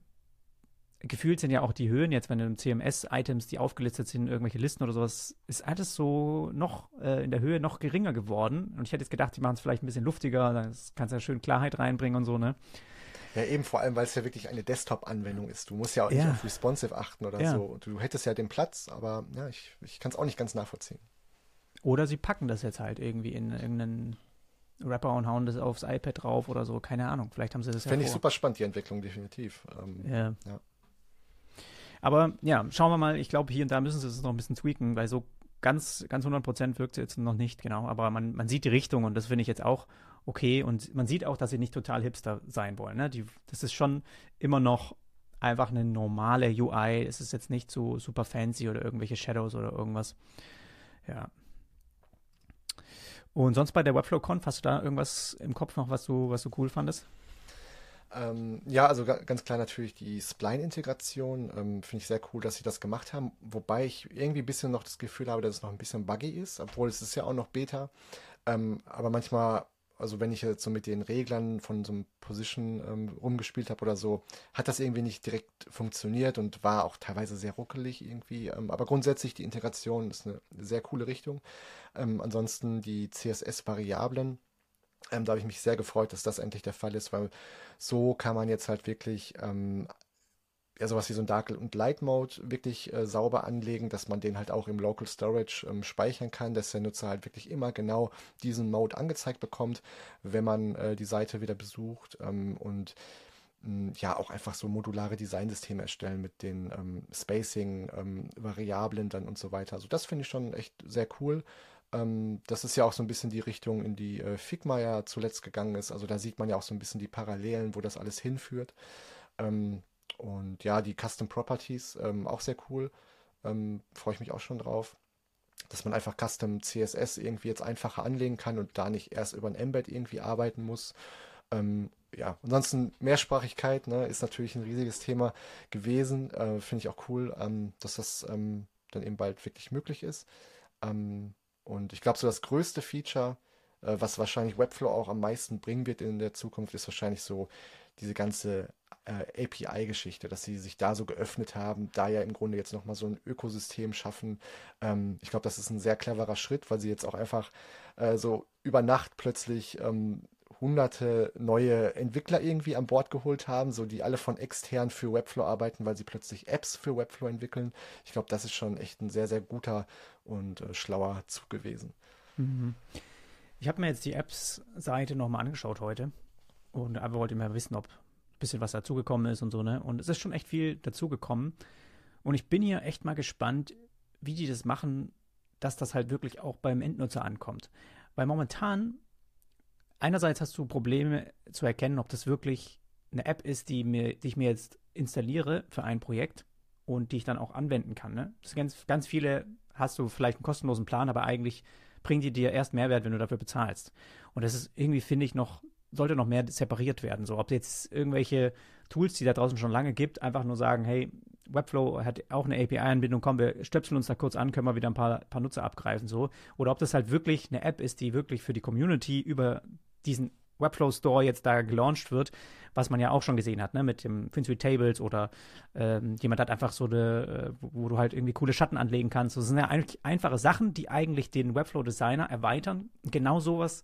gefühlt sind ja auch die Höhen jetzt, wenn du CMS-Items, die aufgelistet sind, irgendwelche Listen oder sowas, ist alles so noch äh, in der Höhe noch geringer geworden. Und ich hätte jetzt gedacht, die machen es vielleicht ein bisschen luftiger, dann kannst du ja schön Klarheit reinbringen und so, ne? Ja, eben vor allem, weil es ja wirklich eine Desktop-Anwendung ist. Du musst ja auch ja. nicht auf Responsive achten oder ja. so. Du hättest ja den Platz, aber ja, ich, ich kann es auch nicht ganz nachvollziehen. Oder sie packen das jetzt halt irgendwie in irgendeinen Rapper und hauen das aufs iPad drauf oder so, keine Ahnung. Vielleicht haben sie das ja Fände ich super spannend, die Entwicklung, definitiv. Ähm, ja. ja. Aber ja, schauen wir mal. Ich glaube, hier und da müssen sie es noch ein bisschen tweaken, weil so ganz, ganz 100 Prozent wirkt es jetzt noch nicht, genau. Aber man, man sieht die Richtung und das finde ich jetzt auch okay. Und man sieht auch, dass sie nicht total hipster sein wollen. Ne? Die, das ist schon immer noch einfach eine normale UI. Es ist jetzt nicht so super fancy oder irgendwelche Shadows oder irgendwas. Ja. Und sonst bei der Webflow-Conf, hast du da irgendwas im Kopf noch, was du, was du cool fandest? Ähm, ja, also ganz klar natürlich die Spline-Integration. Ähm, Finde ich sehr cool, dass sie das gemacht haben. Wobei ich irgendwie ein bisschen noch das Gefühl habe, dass es noch ein bisschen buggy ist, obwohl es ist ja auch noch Beta. Ähm, aber manchmal also wenn ich jetzt so mit den Reglern von so einem Position ähm, rumgespielt habe oder so, hat das irgendwie nicht direkt funktioniert und war auch teilweise sehr ruckelig irgendwie. Ähm, aber grundsätzlich die Integration ist eine sehr coole Richtung. Ähm, ansonsten die CSS-Variablen. Ähm, da habe ich mich sehr gefreut, dass das endlich der Fall ist, weil so kann man jetzt halt wirklich ähm, ja, sowas wie so ein Dark und Light Mode wirklich äh, sauber anlegen, dass man den halt auch im Local Storage ähm, speichern kann, dass der Nutzer halt wirklich immer genau diesen Mode angezeigt bekommt, wenn man äh, die Seite wieder besucht ähm, und mh, ja auch einfach so modulare Designsysteme erstellen mit den ähm, Spacing, ähm, dann und so weiter. Also das finde ich schon echt sehr cool. Ähm, das ist ja auch so ein bisschen die Richtung, in die äh, Figma ja zuletzt gegangen ist. Also da sieht man ja auch so ein bisschen die Parallelen, wo das alles hinführt. Ähm, und ja, die Custom Properties, ähm, auch sehr cool. Ähm, Freue ich mich auch schon drauf. Dass man einfach Custom CSS irgendwie jetzt einfacher anlegen kann und da nicht erst über ein Embed irgendwie arbeiten muss. Ähm, ja, ansonsten Mehrsprachigkeit ne, ist natürlich ein riesiges Thema gewesen. Äh, Finde ich auch cool, ähm, dass das ähm, dann eben bald wirklich möglich ist. Ähm, und ich glaube, so das größte Feature, was wahrscheinlich Webflow auch am meisten bringen wird in der Zukunft, ist wahrscheinlich so diese ganze äh, API-Geschichte, dass sie sich da so geöffnet haben, da ja im Grunde jetzt nochmal so ein Ökosystem schaffen. Ähm, ich glaube, das ist ein sehr cleverer Schritt, weil sie jetzt auch einfach äh, so über Nacht plötzlich ähm, hunderte neue Entwickler irgendwie an Bord geholt haben, so die alle von extern für Webflow arbeiten, weil sie plötzlich Apps für Webflow entwickeln. Ich glaube, das ist schon echt ein sehr, sehr guter und äh, schlauer Zug gewesen. Mhm. Ich habe mir jetzt die Apps-Seite nochmal angeschaut heute und aber wollte mal wissen, ob ein bisschen was dazugekommen ist und so, ne? Und es ist schon echt viel dazugekommen. Und ich bin hier echt mal gespannt, wie die das machen, dass das halt wirklich auch beim Endnutzer ankommt. Weil momentan einerseits hast du Probleme zu erkennen, ob das wirklich eine App ist, die, mir, die ich mir jetzt installiere für ein Projekt und die ich dann auch anwenden kann. Ne? Das ganz, ganz viele hast du vielleicht einen kostenlosen Plan, aber eigentlich bringen die dir erst Mehrwert, wenn du dafür bezahlst. Und das ist irgendwie, finde ich, noch, sollte noch mehr separiert werden. So, ob jetzt irgendwelche Tools, die da draußen schon lange gibt, einfach nur sagen, hey, Webflow hat auch eine API-Anbindung, komm, wir stöpseln uns da kurz an, können wir wieder ein paar, paar Nutzer abgreifen, so. Oder ob das halt wirklich eine App ist, die wirklich für die Community über diesen Webflow Store jetzt da gelauncht wird, was man ja auch schon gesehen hat, ne, mit dem FinSuite Tables oder ähm, jemand hat einfach so eine, äh, wo du halt irgendwie coole Schatten anlegen kannst. Das sind ja eigentlich einfache Sachen, die eigentlich den Webflow Designer erweitern. Genau sowas,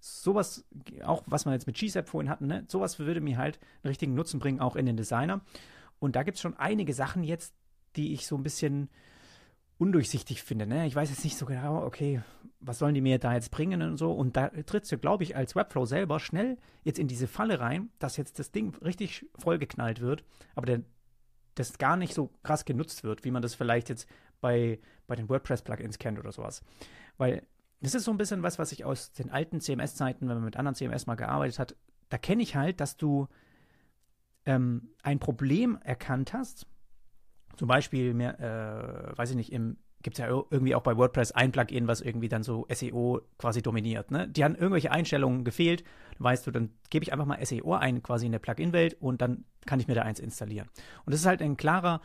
sowas, auch was man jetzt mit GSAP vorhin hatten, ne, sowas würde mir halt einen richtigen Nutzen bringen, auch in den Designer. Und da gibt es schon einige Sachen jetzt, die ich so ein bisschen undurchsichtig finde. Ne? Ich weiß jetzt nicht so genau, okay, was sollen die mir da jetzt bringen und so. Und da trittst du, glaube ich, als Webflow selber schnell jetzt in diese Falle rein, dass jetzt das Ding richtig vollgeknallt wird, aber der, das gar nicht so krass genutzt wird, wie man das vielleicht jetzt bei, bei den WordPress-Plugins kennt oder sowas. Weil das ist so ein bisschen was, was ich aus den alten CMS-Zeiten, wenn man mit anderen CMS mal gearbeitet hat, da kenne ich halt, dass du ähm, ein Problem erkannt hast, zum Beispiel, mehr, äh, weiß ich nicht, im gibt es ja irgendwie auch bei WordPress ein Plugin, was irgendwie dann so SEO quasi dominiert. Ne? Die haben irgendwelche Einstellungen gefehlt. Weißt du, dann gebe ich einfach mal SEO ein, quasi in der Plugin-Welt und dann kann ich mir da eins installieren. Und das ist halt ein klarer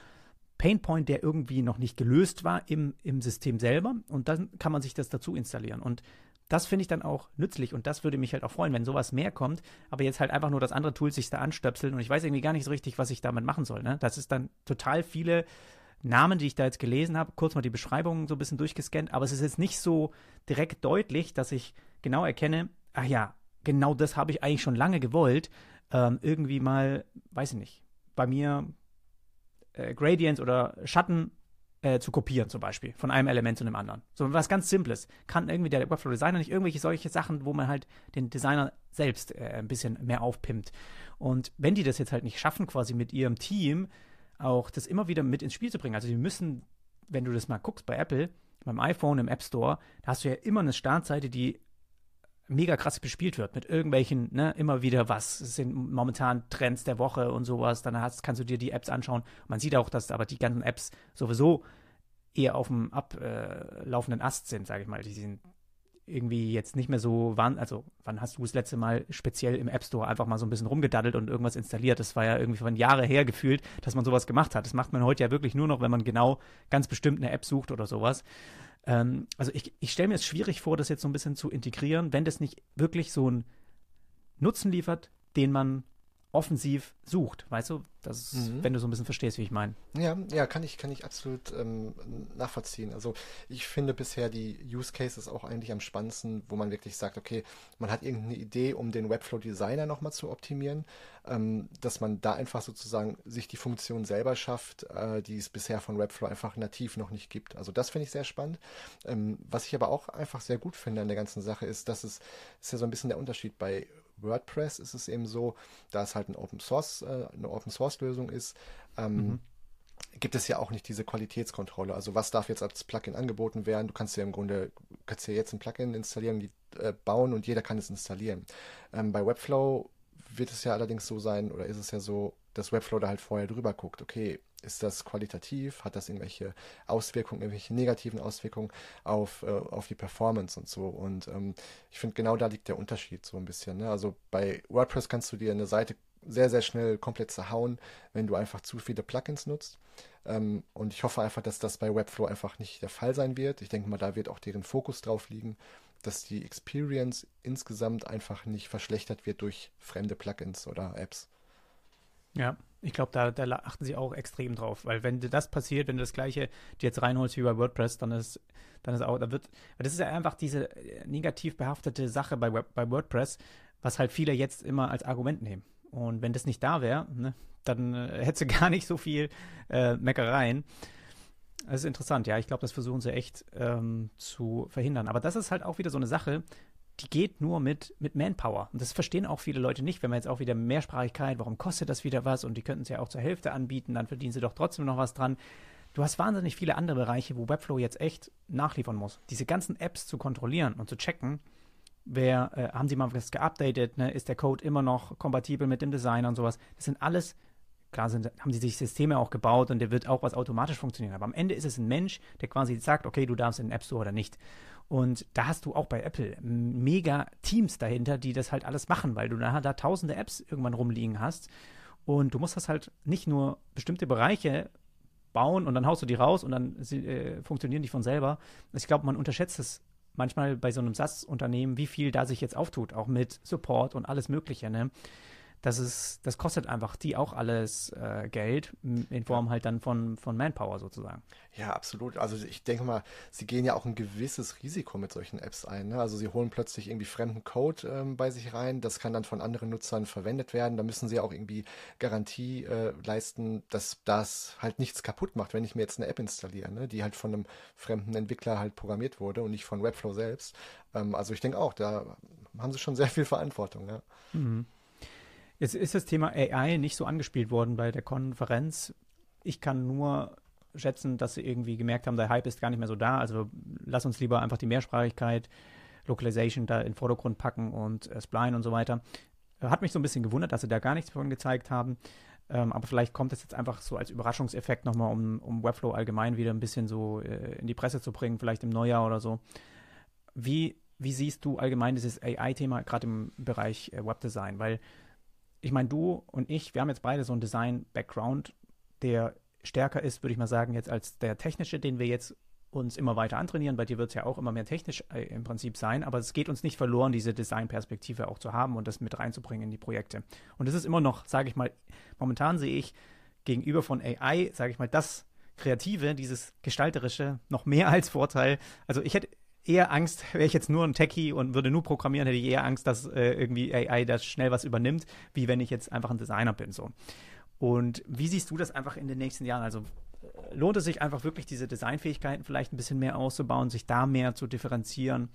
Painpoint, der irgendwie noch nicht gelöst war im, im System selber. Und dann kann man sich das dazu installieren. Und das finde ich dann auch nützlich und das würde mich halt auch freuen, wenn sowas mehr kommt, aber jetzt halt einfach nur das andere Tool sich da anstöpseln und ich weiß irgendwie gar nicht so richtig, was ich damit machen soll. Ne? Das ist dann total viele Namen, die ich da jetzt gelesen habe, kurz mal die Beschreibungen so ein bisschen durchgescannt, aber es ist jetzt nicht so direkt deutlich, dass ich genau erkenne, ach ja, genau das habe ich eigentlich schon lange gewollt, ähm, irgendwie mal, weiß ich nicht, bei mir äh, Gradients oder Schatten äh, zu kopieren, zum Beispiel, von einem Element zu einem anderen. So was ganz Simples. Kann irgendwie der Webflow-Designer nicht irgendwelche solche Sachen, wo man halt den Designer selbst äh, ein bisschen mehr aufpimpt. Und wenn die das jetzt halt nicht schaffen, quasi mit ihrem Team auch das immer wieder mit ins Spiel zu bringen, also die müssen, wenn du das mal guckst bei Apple, beim iPhone im App Store, da hast du ja immer eine Startseite, die mega krass bespielt wird mit irgendwelchen, ne, immer wieder was sind momentan Trends der Woche und sowas. Dann hast, kannst du dir die Apps anschauen. Man sieht auch, dass aber die ganzen Apps sowieso eher auf dem ablaufenden Ast sind, sage ich mal. Die sind irgendwie jetzt nicht mehr so, wann, also wann hast du das letzte Mal speziell im App Store einfach mal so ein bisschen rumgedaddelt und irgendwas installiert? Das war ja irgendwie von Jahre her gefühlt, dass man sowas gemacht hat. Das macht man heute ja wirklich nur noch, wenn man genau ganz bestimmt eine App sucht oder sowas. Ähm, also ich, ich stelle mir es schwierig vor, das jetzt so ein bisschen zu integrieren, wenn das nicht wirklich so einen Nutzen liefert, den man offensiv sucht, weißt du? Das, mhm. wenn du so ein bisschen verstehst, wie ich meine. Ja, ja, kann ich, kann ich absolut ähm, nachvollziehen. Also ich finde bisher die Use Cases auch eigentlich am spannendsten, wo man wirklich sagt, okay, man hat irgendeine Idee, um den Webflow Designer nochmal zu optimieren, ähm, dass man da einfach sozusagen sich die Funktion selber schafft, äh, die es bisher von Webflow einfach nativ noch nicht gibt. Also das finde ich sehr spannend. Ähm, was ich aber auch einfach sehr gut finde an der ganzen Sache ist, dass es ist ja so ein bisschen der Unterschied bei WordPress ist es eben so, da es halt ein Open Source, äh, eine Open Source Lösung ist, ähm, mhm. gibt es ja auch nicht diese Qualitätskontrolle. Also was darf jetzt als Plugin angeboten werden? Du kannst ja im Grunde kannst ja jetzt ein Plugin installieren, die, äh, bauen und jeder kann es installieren. Ähm, bei Webflow wird es ja allerdings so sein, oder ist es ja so, dass Webflow da halt vorher drüber guckt, okay, ist das qualitativ, hat das irgendwelche Auswirkungen, irgendwelche negativen Auswirkungen auf, äh, auf die Performance und so. Und ähm, ich finde, genau da liegt der Unterschied so ein bisschen. Ne? Also bei WordPress kannst du dir eine Seite sehr, sehr schnell komplett zerhauen, wenn du einfach zu viele Plugins nutzt. Ähm, und ich hoffe einfach, dass das bei Webflow einfach nicht der Fall sein wird. Ich denke mal, da wird auch deren Fokus drauf liegen, dass die Experience insgesamt einfach nicht verschlechtert wird durch fremde Plugins oder Apps. Ja, ich glaube, da, da, achten sie auch extrem drauf, weil wenn das passiert, wenn du das gleiche dir jetzt reinholst wie bei WordPress, dann ist, dann ist auch, da wird, das ist ja einfach diese äh, negativ behaftete Sache bei, bei WordPress, was halt viele jetzt immer als Argument nehmen. Und wenn das nicht da wäre, ne, dann äh, hättest du gar nicht so viel äh, Meckereien. Das ist interessant, ja. Ich glaube, das versuchen sie echt ähm, zu verhindern. Aber das ist halt auch wieder so eine Sache, die geht nur mit, mit Manpower. Und das verstehen auch viele Leute nicht, wenn man jetzt auch wieder Mehrsprachigkeit, warum kostet das wieder was? Und die könnten es ja auch zur Hälfte anbieten, dann verdienen sie doch trotzdem noch was dran. Du hast wahnsinnig viele andere Bereiche, wo Webflow jetzt echt nachliefern muss. Diese ganzen Apps zu kontrollieren und zu checken, wer, äh, haben sie mal was geupdatet, ne? ist der Code immer noch kompatibel mit dem Designer und sowas. Das sind alles, klar sind, haben sie sich Systeme auch gebaut und der wird auch was automatisch funktionieren. Aber am Ende ist es ein Mensch, der quasi sagt, okay, du darfst in den App Store oder nicht. Und da hast du auch bei Apple mega Teams dahinter, die das halt alles machen, weil du da, tausende Apps irgendwann rumliegen hast. Und du musst das halt nicht nur bestimmte Bereiche bauen und dann haust du die raus und dann äh, funktionieren die von selber. Ich glaube, man unterschätzt es manchmal bei so einem SAS-Unternehmen, wie viel da sich jetzt auftut, auch mit Support und alles Mögliche. Ne? Das ist, das kostet einfach die auch alles äh, Geld in Form halt dann von, von Manpower sozusagen. Ja, absolut. Also ich denke mal, sie gehen ja auch ein gewisses Risiko mit solchen Apps ein. Ne? Also sie holen plötzlich irgendwie fremden Code ähm, bei sich rein. Das kann dann von anderen Nutzern verwendet werden. Da müssen sie auch irgendwie Garantie äh, leisten, dass das halt nichts kaputt macht, wenn ich mir jetzt eine App installiere, ne? die halt von einem fremden Entwickler halt programmiert wurde und nicht von Webflow selbst. Ähm, also ich denke auch, da haben sie schon sehr viel Verantwortung. Ja. Mhm. Jetzt ist das Thema AI nicht so angespielt worden bei der Konferenz. Ich kann nur schätzen, dass sie irgendwie gemerkt haben, der Hype ist gar nicht mehr so da. Also lass uns lieber einfach die Mehrsprachigkeit, Localization da in den Vordergrund packen und äh, Spline und so weiter. Hat mich so ein bisschen gewundert, dass sie da gar nichts davon gezeigt haben. Ähm, aber vielleicht kommt es jetzt einfach so als Überraschungseffekt nochmal, um, um Webflow allgemein wieder ein bisschen so äh, in die Presse zu bringen, vielleicht im Neujahr oder so. Wie, wie siehst du allgemein dieses AI-Thema gerade im Bereich äh, Webdesign? Weil ich meine, du und ich, wir haben jetzt beide so einen Design-Background, der stärker ist, würde ich mal sagen, jetzt als der technische, den wir jetzt uns immer weiter antrainieren. Bei dir wird es ja auch immer mehr technisch äh, im Prinzip sein, aber es geht uns nicht verloren, diese Design-Perspektive auch zu haben und das mit reinzubringen in die Projekte. Und es ist immer noch, sage ich mal, momentan sehe ich gegenüber von AI, sage ich mal, das Kreative, dieses Gestalterische noch mehr als Vorteil. Also ich hätte eher Angst, wäre ich jetzt nur ein Techie und würde nur programmieren, hätte ich eher Angst, dass äh, irgendwie AI das schnell was übernimmt, wie wenn ich jetzt einfach ein Designer bin. So. Und wie siehst du das einfach in den nächsten Jahren? Also äh, lohnt es sich einfach wirklich, diese Designfähigkeiten vielleicht ein bisschen mehr auszubauen, sich da mehr zu differenzieren?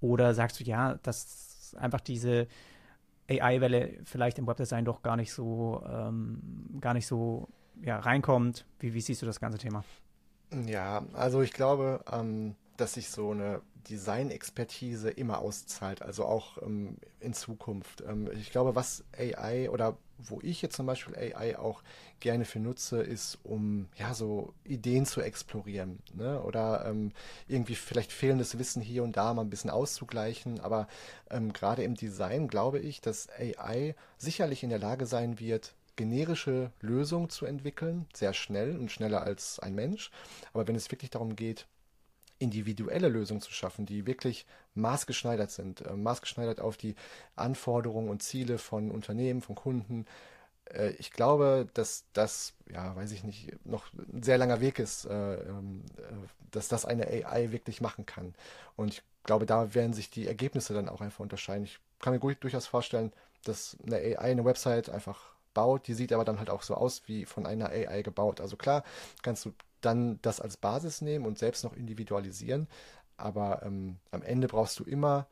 Oder sagst du, ja, dass einfach diese AI-Welle vielleicht im Webdesign doch gar nicht so, ähm, gar nicht so ja, reinkommt? Wie, wie siehst du das ganze Thema? Ja, also ich glaube, ähm, dass sich so eine Design-Expertise immer auszahlt, also auch ähm, in Zukunft. Ähm, ich glaube, was AI oder wo ich jetzt zum Beispiel AI auch gerne für nutze, ist, um ja so Ideen zu explorieren ne? oder ähm, irgendwie vielleicht fehlendes Wissen hier und da mal ein bisschen auszugleichen. Aber ähm, gerade im Design glaube ich, dass AI sicherlich in der Lage sein wird, generische Lösungen zu entwickeln, sehr schnell und schneller als ein Mensch. Aber wenn es wirklich darum geht, individuelle Lösungen zu schaffen, die wirklich maßgeschneidert sind, äh, maßgeschneidert auf die Anforderungen und Ziele von Unternehmen, von Kunden. Äh, ich glaube, dass das, ja, weiß ich nicht, noch ein sehr langer Weg ist, äh, ähm, äh, dass das eine AI wirklich machen kann. Und ich glaube, da werden sich die Ergebnisse dann auch einfach unterscheiden. Ich kann mir gut, durchaus vorstellen, dass eine AI eine Website einfach baut, die sieht aber dann halt auch so aus wie von einer AI gebaut. Also klar, kannst du dann das als Basis nehmen und selbst noch individualisieren. Aber ähm, am Ende brauchst du immer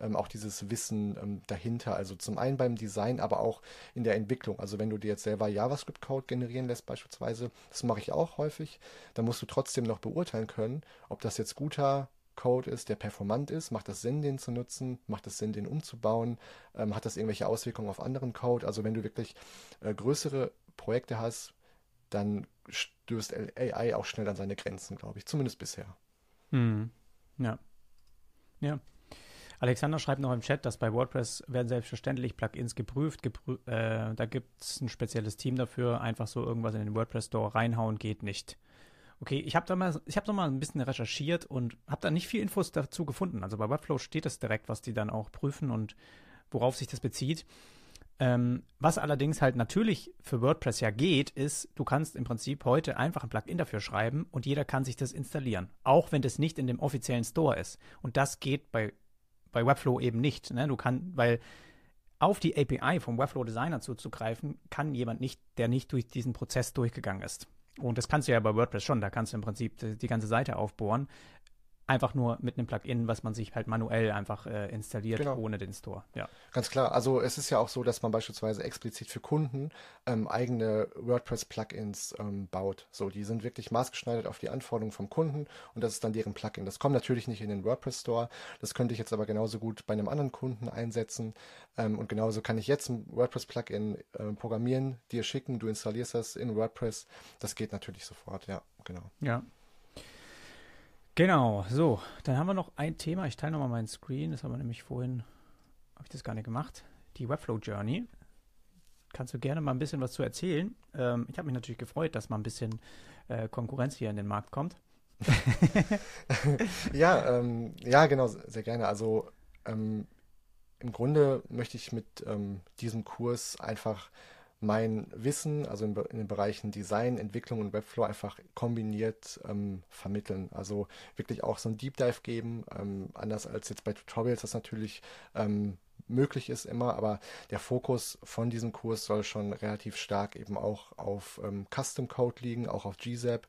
ähm, auch dieses Wissen ähm, dahinter. Also zum einen beim Design, aber auch in der Entwicklung. Also wenn du dir jetzt selber JavaScript-Code generieren lässt beispielsweise, das mache ich auch häufig, dann musst du trotzdem noch beurteilen können, ob das jetzt guter Code ist, der performant ist? Macht es Sinn, den zu nutzen? Macht es Sinn, den umzubauen? Ähm, hat das irgendwelche Auswirkungen auf anderen Code? Also wenn du wirklich äh, größere Projekte hast, dann stößt AI auch schnell an seine Grenzen, glaube ich. Zumindest bisher. Hm. Ja. Ja. Alexander schreibt noch im Chat, dass bei WordPress werden selbstverständlich Plugins geprüft. Geprü äh, da gibt es ein spezielles Team dafür. Einfach so irgendwas in den WordPress Store reinhauen geht nicht. Okay, ich habe da mal, ich habe noch mal ein bisschen recherchiert und habe da nicht viel Infos dazu gefunden. Also bei Webflow steht es direkt, was die dann auch prüfen und worauf sich das bezieht. Ähm, was allerdings halt natürlich für WordPress ja geht, ist, du kannst im Prinzip heute einfach ein Plugin dafür schreiben und jeder kann sich das installieren, auch wenn das nicht in dem offiziellen Store ist. Und das geht bei, bei Webflow eben nicht. Ne? Du kannst, weil auf die API vom Webflow Designer zuzugreifen, kann jemand nicht, der nicht durch diesen Prozess durchgegangen ist. Und das kannst du ja bei WordPress schon, da kannst du im Prinzip die, die ganze Seite aufbohren einfach nur mit einem Plugin, was man sich halt manuell einfach äh, installiert, genau. ohne den Store. Ja. Ganz klar. Also es ist ja auch so, dass man beispielsweise explizit für Kunden ähm, eigene WordPress-Plugins ähm, baut. So, die sind wirklich maßgeschneidert auf die Anforderungen vom Kunden und das ist dann deren Plugin. Das kommt natürlich nicht in den WordPress Store. Das könnte ich jetzt aber genauso gut bei einem anderen Kunden einsetzen. Ähm, und genauso kann ich jetzt ein WordPress-Plugin äh, programmieren, dir schicken, du installierst das in WordPress. Das geht natürlich sofort, ja, genau. Ja, Genau, so, dann haben wir noch ein Thema. Ich teile nochmal meinen Screen. Das haben wir nämlich vorhin, habe ich das gar nicht gemacht. Die Webflow Journey. Kannst du gerne mal ein bisschen was zu erzählen? Ähm, ich habe mich natürlich gefreut, dass mal ein bisschen äh, Konkurrenz hier in den Markt kommt. ja, ähm, ja, genau, sehr gerne. Also ähm, im Grunde möchte ich mit ähm, diesem Kurs einfach mein Wissen, also in, in, den Bereichen Design, Entwicklung und Webflow einfach kombiniert ähm, vermitteln. Also wirklich auch so ein Deep Dive geben, ähm, anders als jetzt bei Tutorials das natürlich ähm, möglich ist immer, aber der Fokus von diesem Kurs soll schon relativ stark eben auch auf ähm, Custom Code liegen, auch auf GZAP,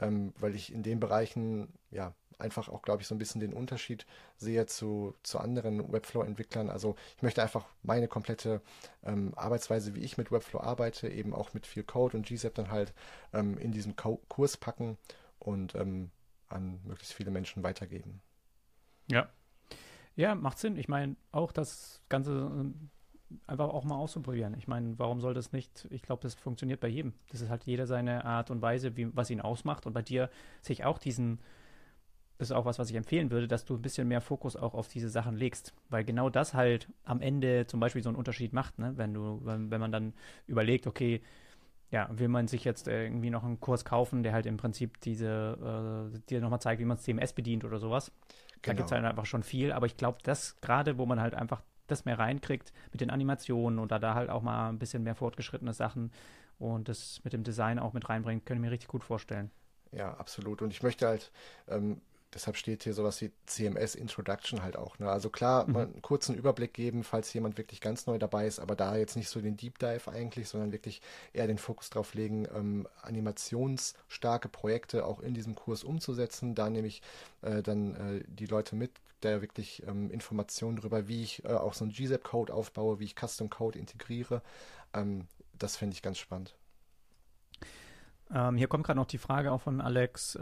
ähm, weil ich in den Bereichen ja einfach auch, glaube ich, so ein bisschen den Unterschied sehe zu, zu anderen Webflow-Entwicklern. Also ich möchte einfach meine komplette ähm, Arbeitsweise, wie ich mit Webflow arbeite, eben auch mit viel Code und GZAP dann halt ähm, in diesem Co Kurs packen und ähm, an möglichst viele Menschen weitergeben. Ja. Ja, macht Sinn. Ich meine, auch das Ganze ähm, einfach auch mal auszuprobieren. Ich meine, warum soll das nicht? Ich glaube, das funktioniert bei jedem. Das ist halt jeder seine Art und Weise, wie, was ihn ausmacht. Und bei dir sehe ich auch diesen, ist auch was, was ich empfehlen würde, dass du ein bisschen mehr Fokus auch auf diese Sachen legst. Weil genau das halt am Ende zum Beispiel so einen Unterschied macht, ne? Wenn du, wenn, wenn man dann überlegt, okay, ja, will man sich jetzt irgendwie noch einen Kurs kaufen, der halt im Prinzip diese, äh, dir nochmal zeigt, wie man CMS bedient oder sowas. Genau. Da gibt es halt einfach schon viel, aber ich glaube, das gerade, wo man halt einfach das mehr reinkriegt mit den Animationen oder da halt auch mal ein bisschen mehr fortgeschrittene Sachen und das mit dem Design auch mit reinbringt, können ich mir richtig gut vorstellen. Ja, absolut. Und ich möchte halt ähm, deshalb steht hier sowas wie CMS Introduction halt auch. Ne? Also klar, mhm. mal einen kurzen Überblick geben, falls jemand wirklich ganz neu dabei ist, aber da jetzt nicht so den Deep Dive eigentlich, sondern wirklich eher den Fokus drauf legen, ähm, animationsstarke Projekte auch in diesem Kurs umzusetzen. Da nehme ich äh, dann äh, die Leute mit, der wirklich ähm, Informationen darüber, wie ich äh, auch so einen GZAP-Code aufbaue, wie ich Custom Code integriere. Ähm, das finde ich ganz spannend. Ähm, hier kommt gerade noch die Frage auch von Alex.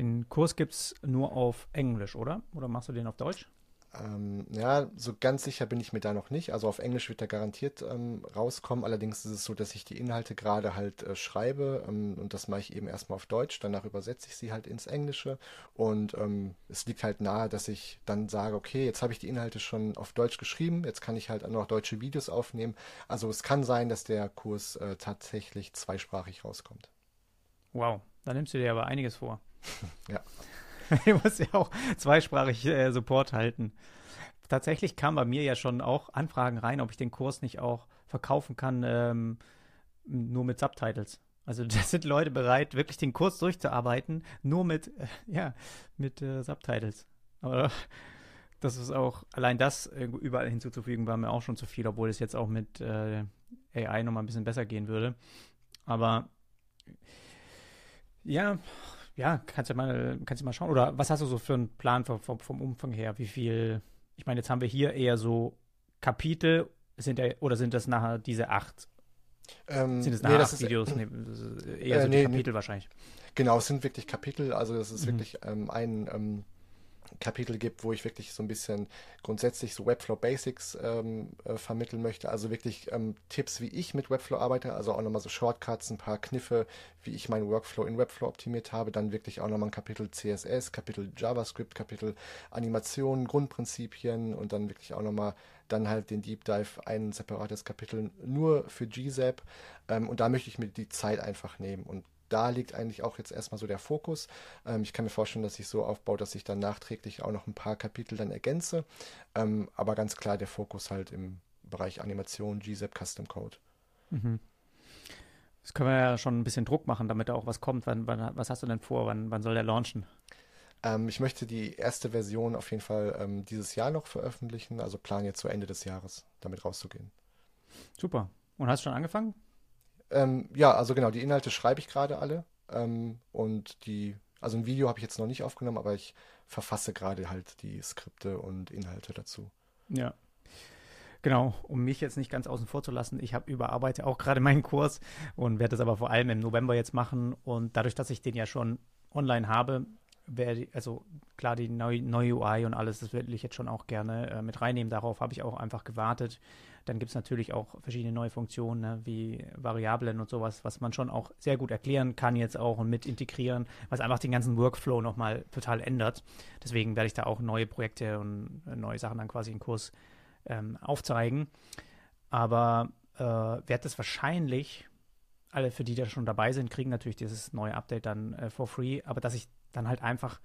Den Kurs gibt es nur auf Englisch, oder? Oder machst du den auf Deutsch? Ähm, ja, so ganz sicher bin ich mir da noch nicht. Also auf Englisch wird er garantiert ähm, rauskommen. Allerdings ist es so, dass ich die Inhalte gerade halt äh, schreibe ähm, und das mache ich eben erstmal auf Deutsch. Danach übersetze ich sie halt ins Englische und ähm, es liegt halt nahe, dass ich dann sage, okay, jetzt habe ich die Inhalte schon auf Deutsch geschrieben, jetzt kann ich halt auch noch deutsche Videos aufnehmen. Also es kann sein, dass der Kurs äh, tatsächlich zweisprachig rauskommt. Wow, da nimmst du dir aber einiges vor. Ja. ich muss ja auch zweisprachig äh, Support halten. Tatsächlich kam bei mir ja schon auch Anfragen rein, ob ich den Kurs nicht auch verkaufen kann, ähm, nur mit Subtitles. Also da sind Leute bereit, wirklich den Kurs durchzuarbeiten, nur mit, äh, ja, mit äh, Subtitles. Aber das ist auch, allein das überall hinzuzufügen, war mir auch schon zu viel, obwohl es jetzt auch mit äh, AI nochmal ein bisschen besser gehen würde. Aber ja, ja, kannst du mal, kannst du mal schauen. Oder was hast du so für einen Plan vom, vom, Umfang her? Wie viel? Ich meine, jetzt haben wir hier eher so Kapitel, sind ja, oder sind das nachher diese acht? Ähm, sind das nachher nee, acht ist, Videos? Nee, eher äh, so nee, die Kapitel wahrscheinlich. Genau, es sind wirklich Kapitel, also das ist mhm. wirklich ähm, ein ähm, Kapitel gibt, wo ich wirklich so ein bisschen grundsätzlich so Webflow Basics ähm, äh, vermitteln möchte. Also wirklich ähm, Tipps, wie ich mit Webflow arbeite, also auch nochmal so Shortcuts, ein paar Kniffe, wie ich meinen Workflow in Webflow optimiert habe. Dann wirklich auch nochmal ein Kapitel CSS, Kapitel JavaScript, Kapitel Animationen, Grundprinzipien und dann wirklich auch nochmal dann halt den Deep Dive, ein separates Kapitel nur für GZAP. Ähm, und da möchte ich mir die Zeit einfach nehmen und da liegt eigentlich auch jetzt erstmal so der Fokus. Ähm, ich kann mir vorstellen, dass ich so aufbaue, dass ich dann nachträglich auch noch ein paar Kapitel dann ergänze. Ähm, aber ganz klar der Fokus halt im Bereich Animation, GZAP, Custom Code. Mhm. Das können wir ja schon ein bisschen Druck machen, damit da auch was kommt. Wann, wann, was hast du denn vor? Wann, wann soll der launchen? Ähm, ich möchte die erste Version auf jeden Fall ähm, dieses Jahr noch veröffentlichen, also plan jetzt zu Ende des Jahres damit rauszugehen. Super. Und hast du schon angefangen? Ähm, ja, also genau, die Inhalte schreibe ich gerade alle. Ähm, und die, also ein Video habe ich jetzt noch nicht aufgenommen, aber ich verfasse gerade halt die Skripte und Inhalte dazu. Ja. Genau, um mich jetzt nicht ganz außen vor zu lassen, ich habe überarbeite auch gerade meinen Kurs und werde das aber vor allem im November jetzt machen. Und dadurch, dass ich den ja schon online habe, werde also klar, die neue, neue UI und alles, das will ich jetzt schon auch gerne äh, mit reinnehmen. Darauf habe ich auch einfach gewartet. Dann gibt es natürlich auch verschiedene neue Funktionen, ne, wie Variablen und sowas, was man schon auch sehr gut erklären kann jetzt auch und mit integrieren, was einfach den ganzen Workflow nochmal total ändert. Deswegen werde ich da auch neue Projekte und äh, neue Sachen dann quasi im Kurs ähm, aufzeigen. Aber äh, werde das wahrscheinlich, alle für die, die da schon dabei sind, kriegen natürlich dieses neue Update dann äh, for free, aber dass ich dann halt einfach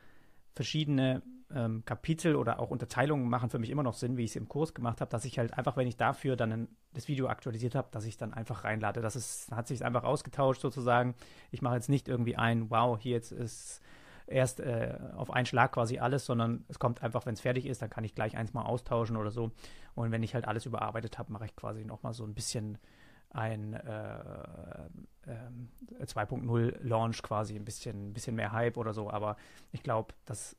verschiedene ähm, Kapitel oder auch Unterteilungen machen für mich immer noch Sinn, wie ich es im Kurs gemacht habe, dass ich halt einfach, wenn ich dafür dann ein, das Video aktualisiert habe, dass ich dann einfach reinlade. Das ist, hat sich einfach ausgetauscht sozusagen. Ich mache jetzt nicht irgendwie ein, wow, hier jetzt ist erst äh, auf einen Schlag quasi alles, sondern es kommt einfach, wenn es fertig ist, dann kann ich gleich eins mal austauschen oder so. Und wenn ich halt alles überarbeitet habe, mache ich quasi nochmal so ein bisschen ein äh, äh, 2.0 Launch quasi, ein bisschen, ein bisschen mehr Hype oder so. Aber ich glaube, das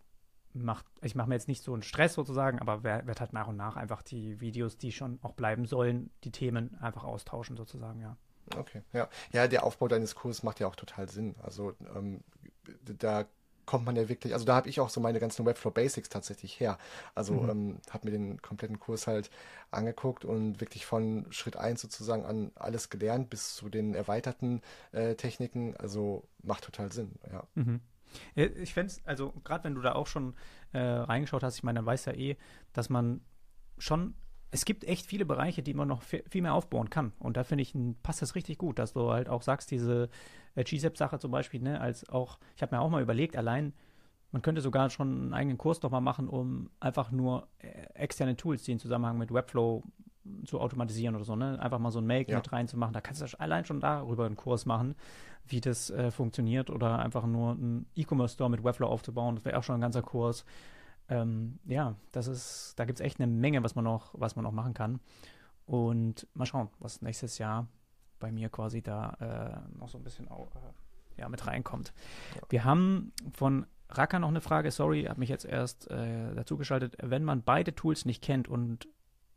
macht, ich mache mir jetzt nicht so einen Stress sozusagen, aber werde halt nach und nach einfach die Videos, die schon auch bleiben sollen, die Themen einfach austauschen sozusagen, ja. Okay, ja. Ja, der Aufbau deines Kurses macht ja auch total Sinn. Also ähm, da kommt man ja wirklich, also da habe ich auch so meine ganzen Webflow Basics tatsächlich her. Also mhm. ähm, habe mir den kompletten Kurs halt angeguckt und wirklich von Schritt 1 sozusagen an alles gelernt bis zu den erweiterten äh, Techniken. Also macht total Sinn, ja. Mhm. Ich fände es, also gerade wenn du da auch schon äh, reingeschaut hast, ich meine, dann weiß ja eh, dass man schon es gibt echt viele Bereiche, die man noch viel mehr aufbauen kann. Und da finde ich, passt das richtig gut, dass du halt auch sagst, diese äh, GZEP-Sache zum Beispiel, ne, als auch, ich habe mir auch mal überlegt, allein, man könnte sogar schon einen eigenen Kurs doch mal machen, um einfach nur äh, externe Tools, die in Zusammenhang mit Webflow zu automatisieren oder so, ne? Einfach mal so ein Make ja. mit reinzumachen. Da kannst du allein schon darüber einen Kurs machen, wie das äh, funktioniert oder einfach nur einen E-Commerce-Store mit Webflow aufzubauen. Das wäre auch schon ein ganzer Kurs ähm, ja, das ist, da gibt es echt eine Menge, was man noch, was man noch machen kann. Und mal schauen, was nächstes Jahr bei mir quasi da äh, noch so ein bisschen auch, äh, ja, mit reinkommt. Ja. Wir haben von Raka noch eine Frage, sorry, habe mich jetzt erst äh, dazugeschaltet. Wenn man beide Tools nicht kennt und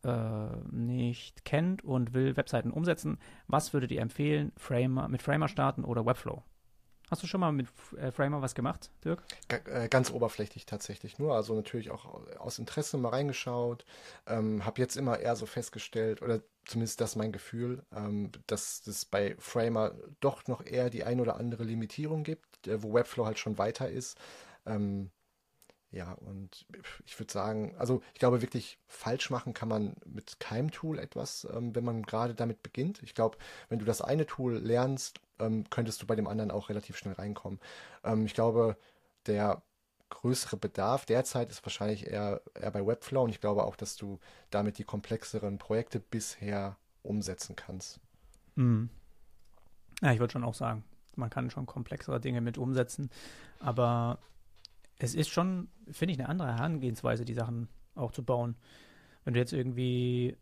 äh, nicht kennt und will Webseiten umsetzen, was würdet ihr empfehlen? Framer, mit Framer starten oder Webflow? Hast du schon mal mit äh, Framer was gemacht, Dirk? Äh, ganz oberflächlich tatsächlich nur. Also natürlich auch aus Interesse mal reingeschaut. Ähm, habe jetzt immer eher so festgestellt, oder zumindest das mein Gefühl, ähm, dass es bei Framer doch noch eher die ein oder andere Limitierung gibt, äh, wo Webflow halt schon weiter ist. Ähm, ja, und ich würde sagen, also ich glaube wirklich falsch machen kann man mit keinem Tool etwas, ähm, wenn man gerade damit beginnt. Ich glaube, wenn du das eine Tool lernst, ähm, könntest du bei dem anderen auch relativ schnell reinkommen. Ähm, ich glaube, der größere Bedarf derzeit ist wahrscheinlich eher, eher bei Webflow und ich glaube auch, dass du damit die komplexeren Projekte bisher umsetzen kannst. Mhm. Ja, ich würde schon auch sagen, man kann schon komplexere Dinge mit umsetzen, aber es ist schon, finde ich, eine andere Herangehensweise, die Sachen auch zu bauen. Wenn du jetzt irgendwie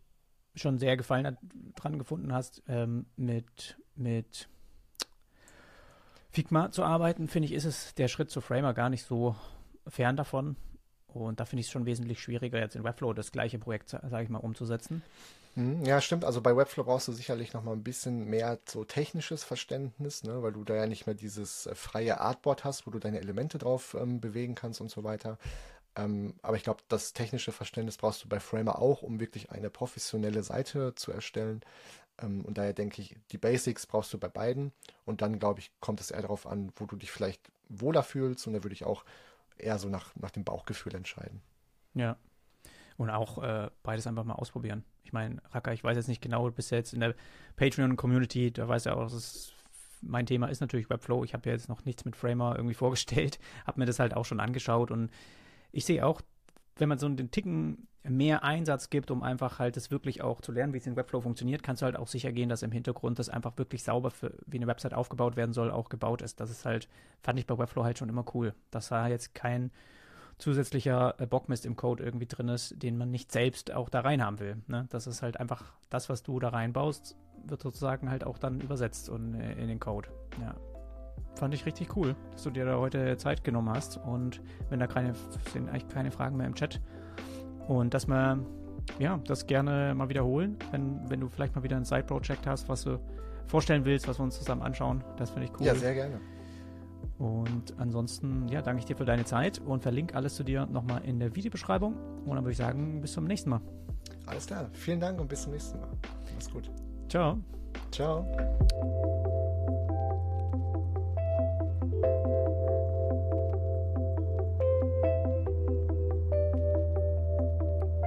schon sehr Gefallen dran gefunden hast, ähm, mit, mit Figma zu arbeiten, finde ich, ist es der Schritt zu Framer gar nicht so fern davon. Und da finde ich es schon wesentlich schwieriger, jetzt in Webflow das gleiche Projekt, sage ich mal, umzusetzen. Mhm, ja, stimmt. Also bei Webflow brauchst du sicherlich noch mal ein bisschen mehr so technisches Verständnis, ne? weil du da ja nicht mehr dieses äh, freie Artboard hast, wo du deine Elemente drauf ähm, bewegen kannst und so weiter. Ähm, aber ich glaube, das technische Verständnis brauchst du bei Framer auch, um wirklich eine professionelle Seite zu erstellen. Ähm, und daher denke ich, die Basics brauchst du bei beiden. Und dann, glaube ich, kommt es eher darauf an, wo du dich vielleicht wohler fühlst. Und da würde ich auch eher so nach, nach dem Bauchgefühl entscheiden. Ja. Und auch äh, beides einfach mal ausprobieren. Ich meine, Raka, ich weiß jetzt nicht genau, ja jetzt in der Patreon-Community, da weiß ja auch, dass mein Thema ist natürlich Webflow. Ich habe ja jetzt noch nichts mit Framer irgendwie vorgestellt, habe mir das halt auch schon angeschaut und ich sehe auch, wenn man so einen Ticken mehr Einsatz gibt, um einfach halt das wirklich auch zu lernen, wie es in Webflow funktioniert, kannst du halt auch sicher gehen, dass im Hintergrund das einfach wirklich sauber für, wie eine Website aufgebaut werden soll, auch gebaut ist. Das ist halt, fand ich bei Webflow halt schon immer cool. Dass da jetzt kein zusätzlicher äh, Bockmist im Code irgendwie drin ist, den man nicht selbst auch da rein haben will. Ne? Das ist halt einfach das, was du da reinbaust, wird sozusagen halt auch dann übersetzt und äh, in den Code. Ja. Fand ich richtig cool, dass du dir da heute Zeit genommen hast. Und wenn da keine, sind eigentlich keine Fragen mehr im Chat. Und dass wir ja, das gerne mal wiederholen, wenn, wenn du vielleicht mal wieder ein Side-Project hast, was du vorstellen willst, was wir uns zusammen anschauen. Das finde ich cool. Ja, sehr gerne. Und ansonsten, ja, danke ich dir für deine Zeit und verlinke alles zu dir nochmal in der Videobeschreibung. Und dann würde ich sagen, bis zum nächsten Mal. Alles klar. Vielen Dank und bis zum nächsten Mal. Mach's gut. Ciao. Ciao.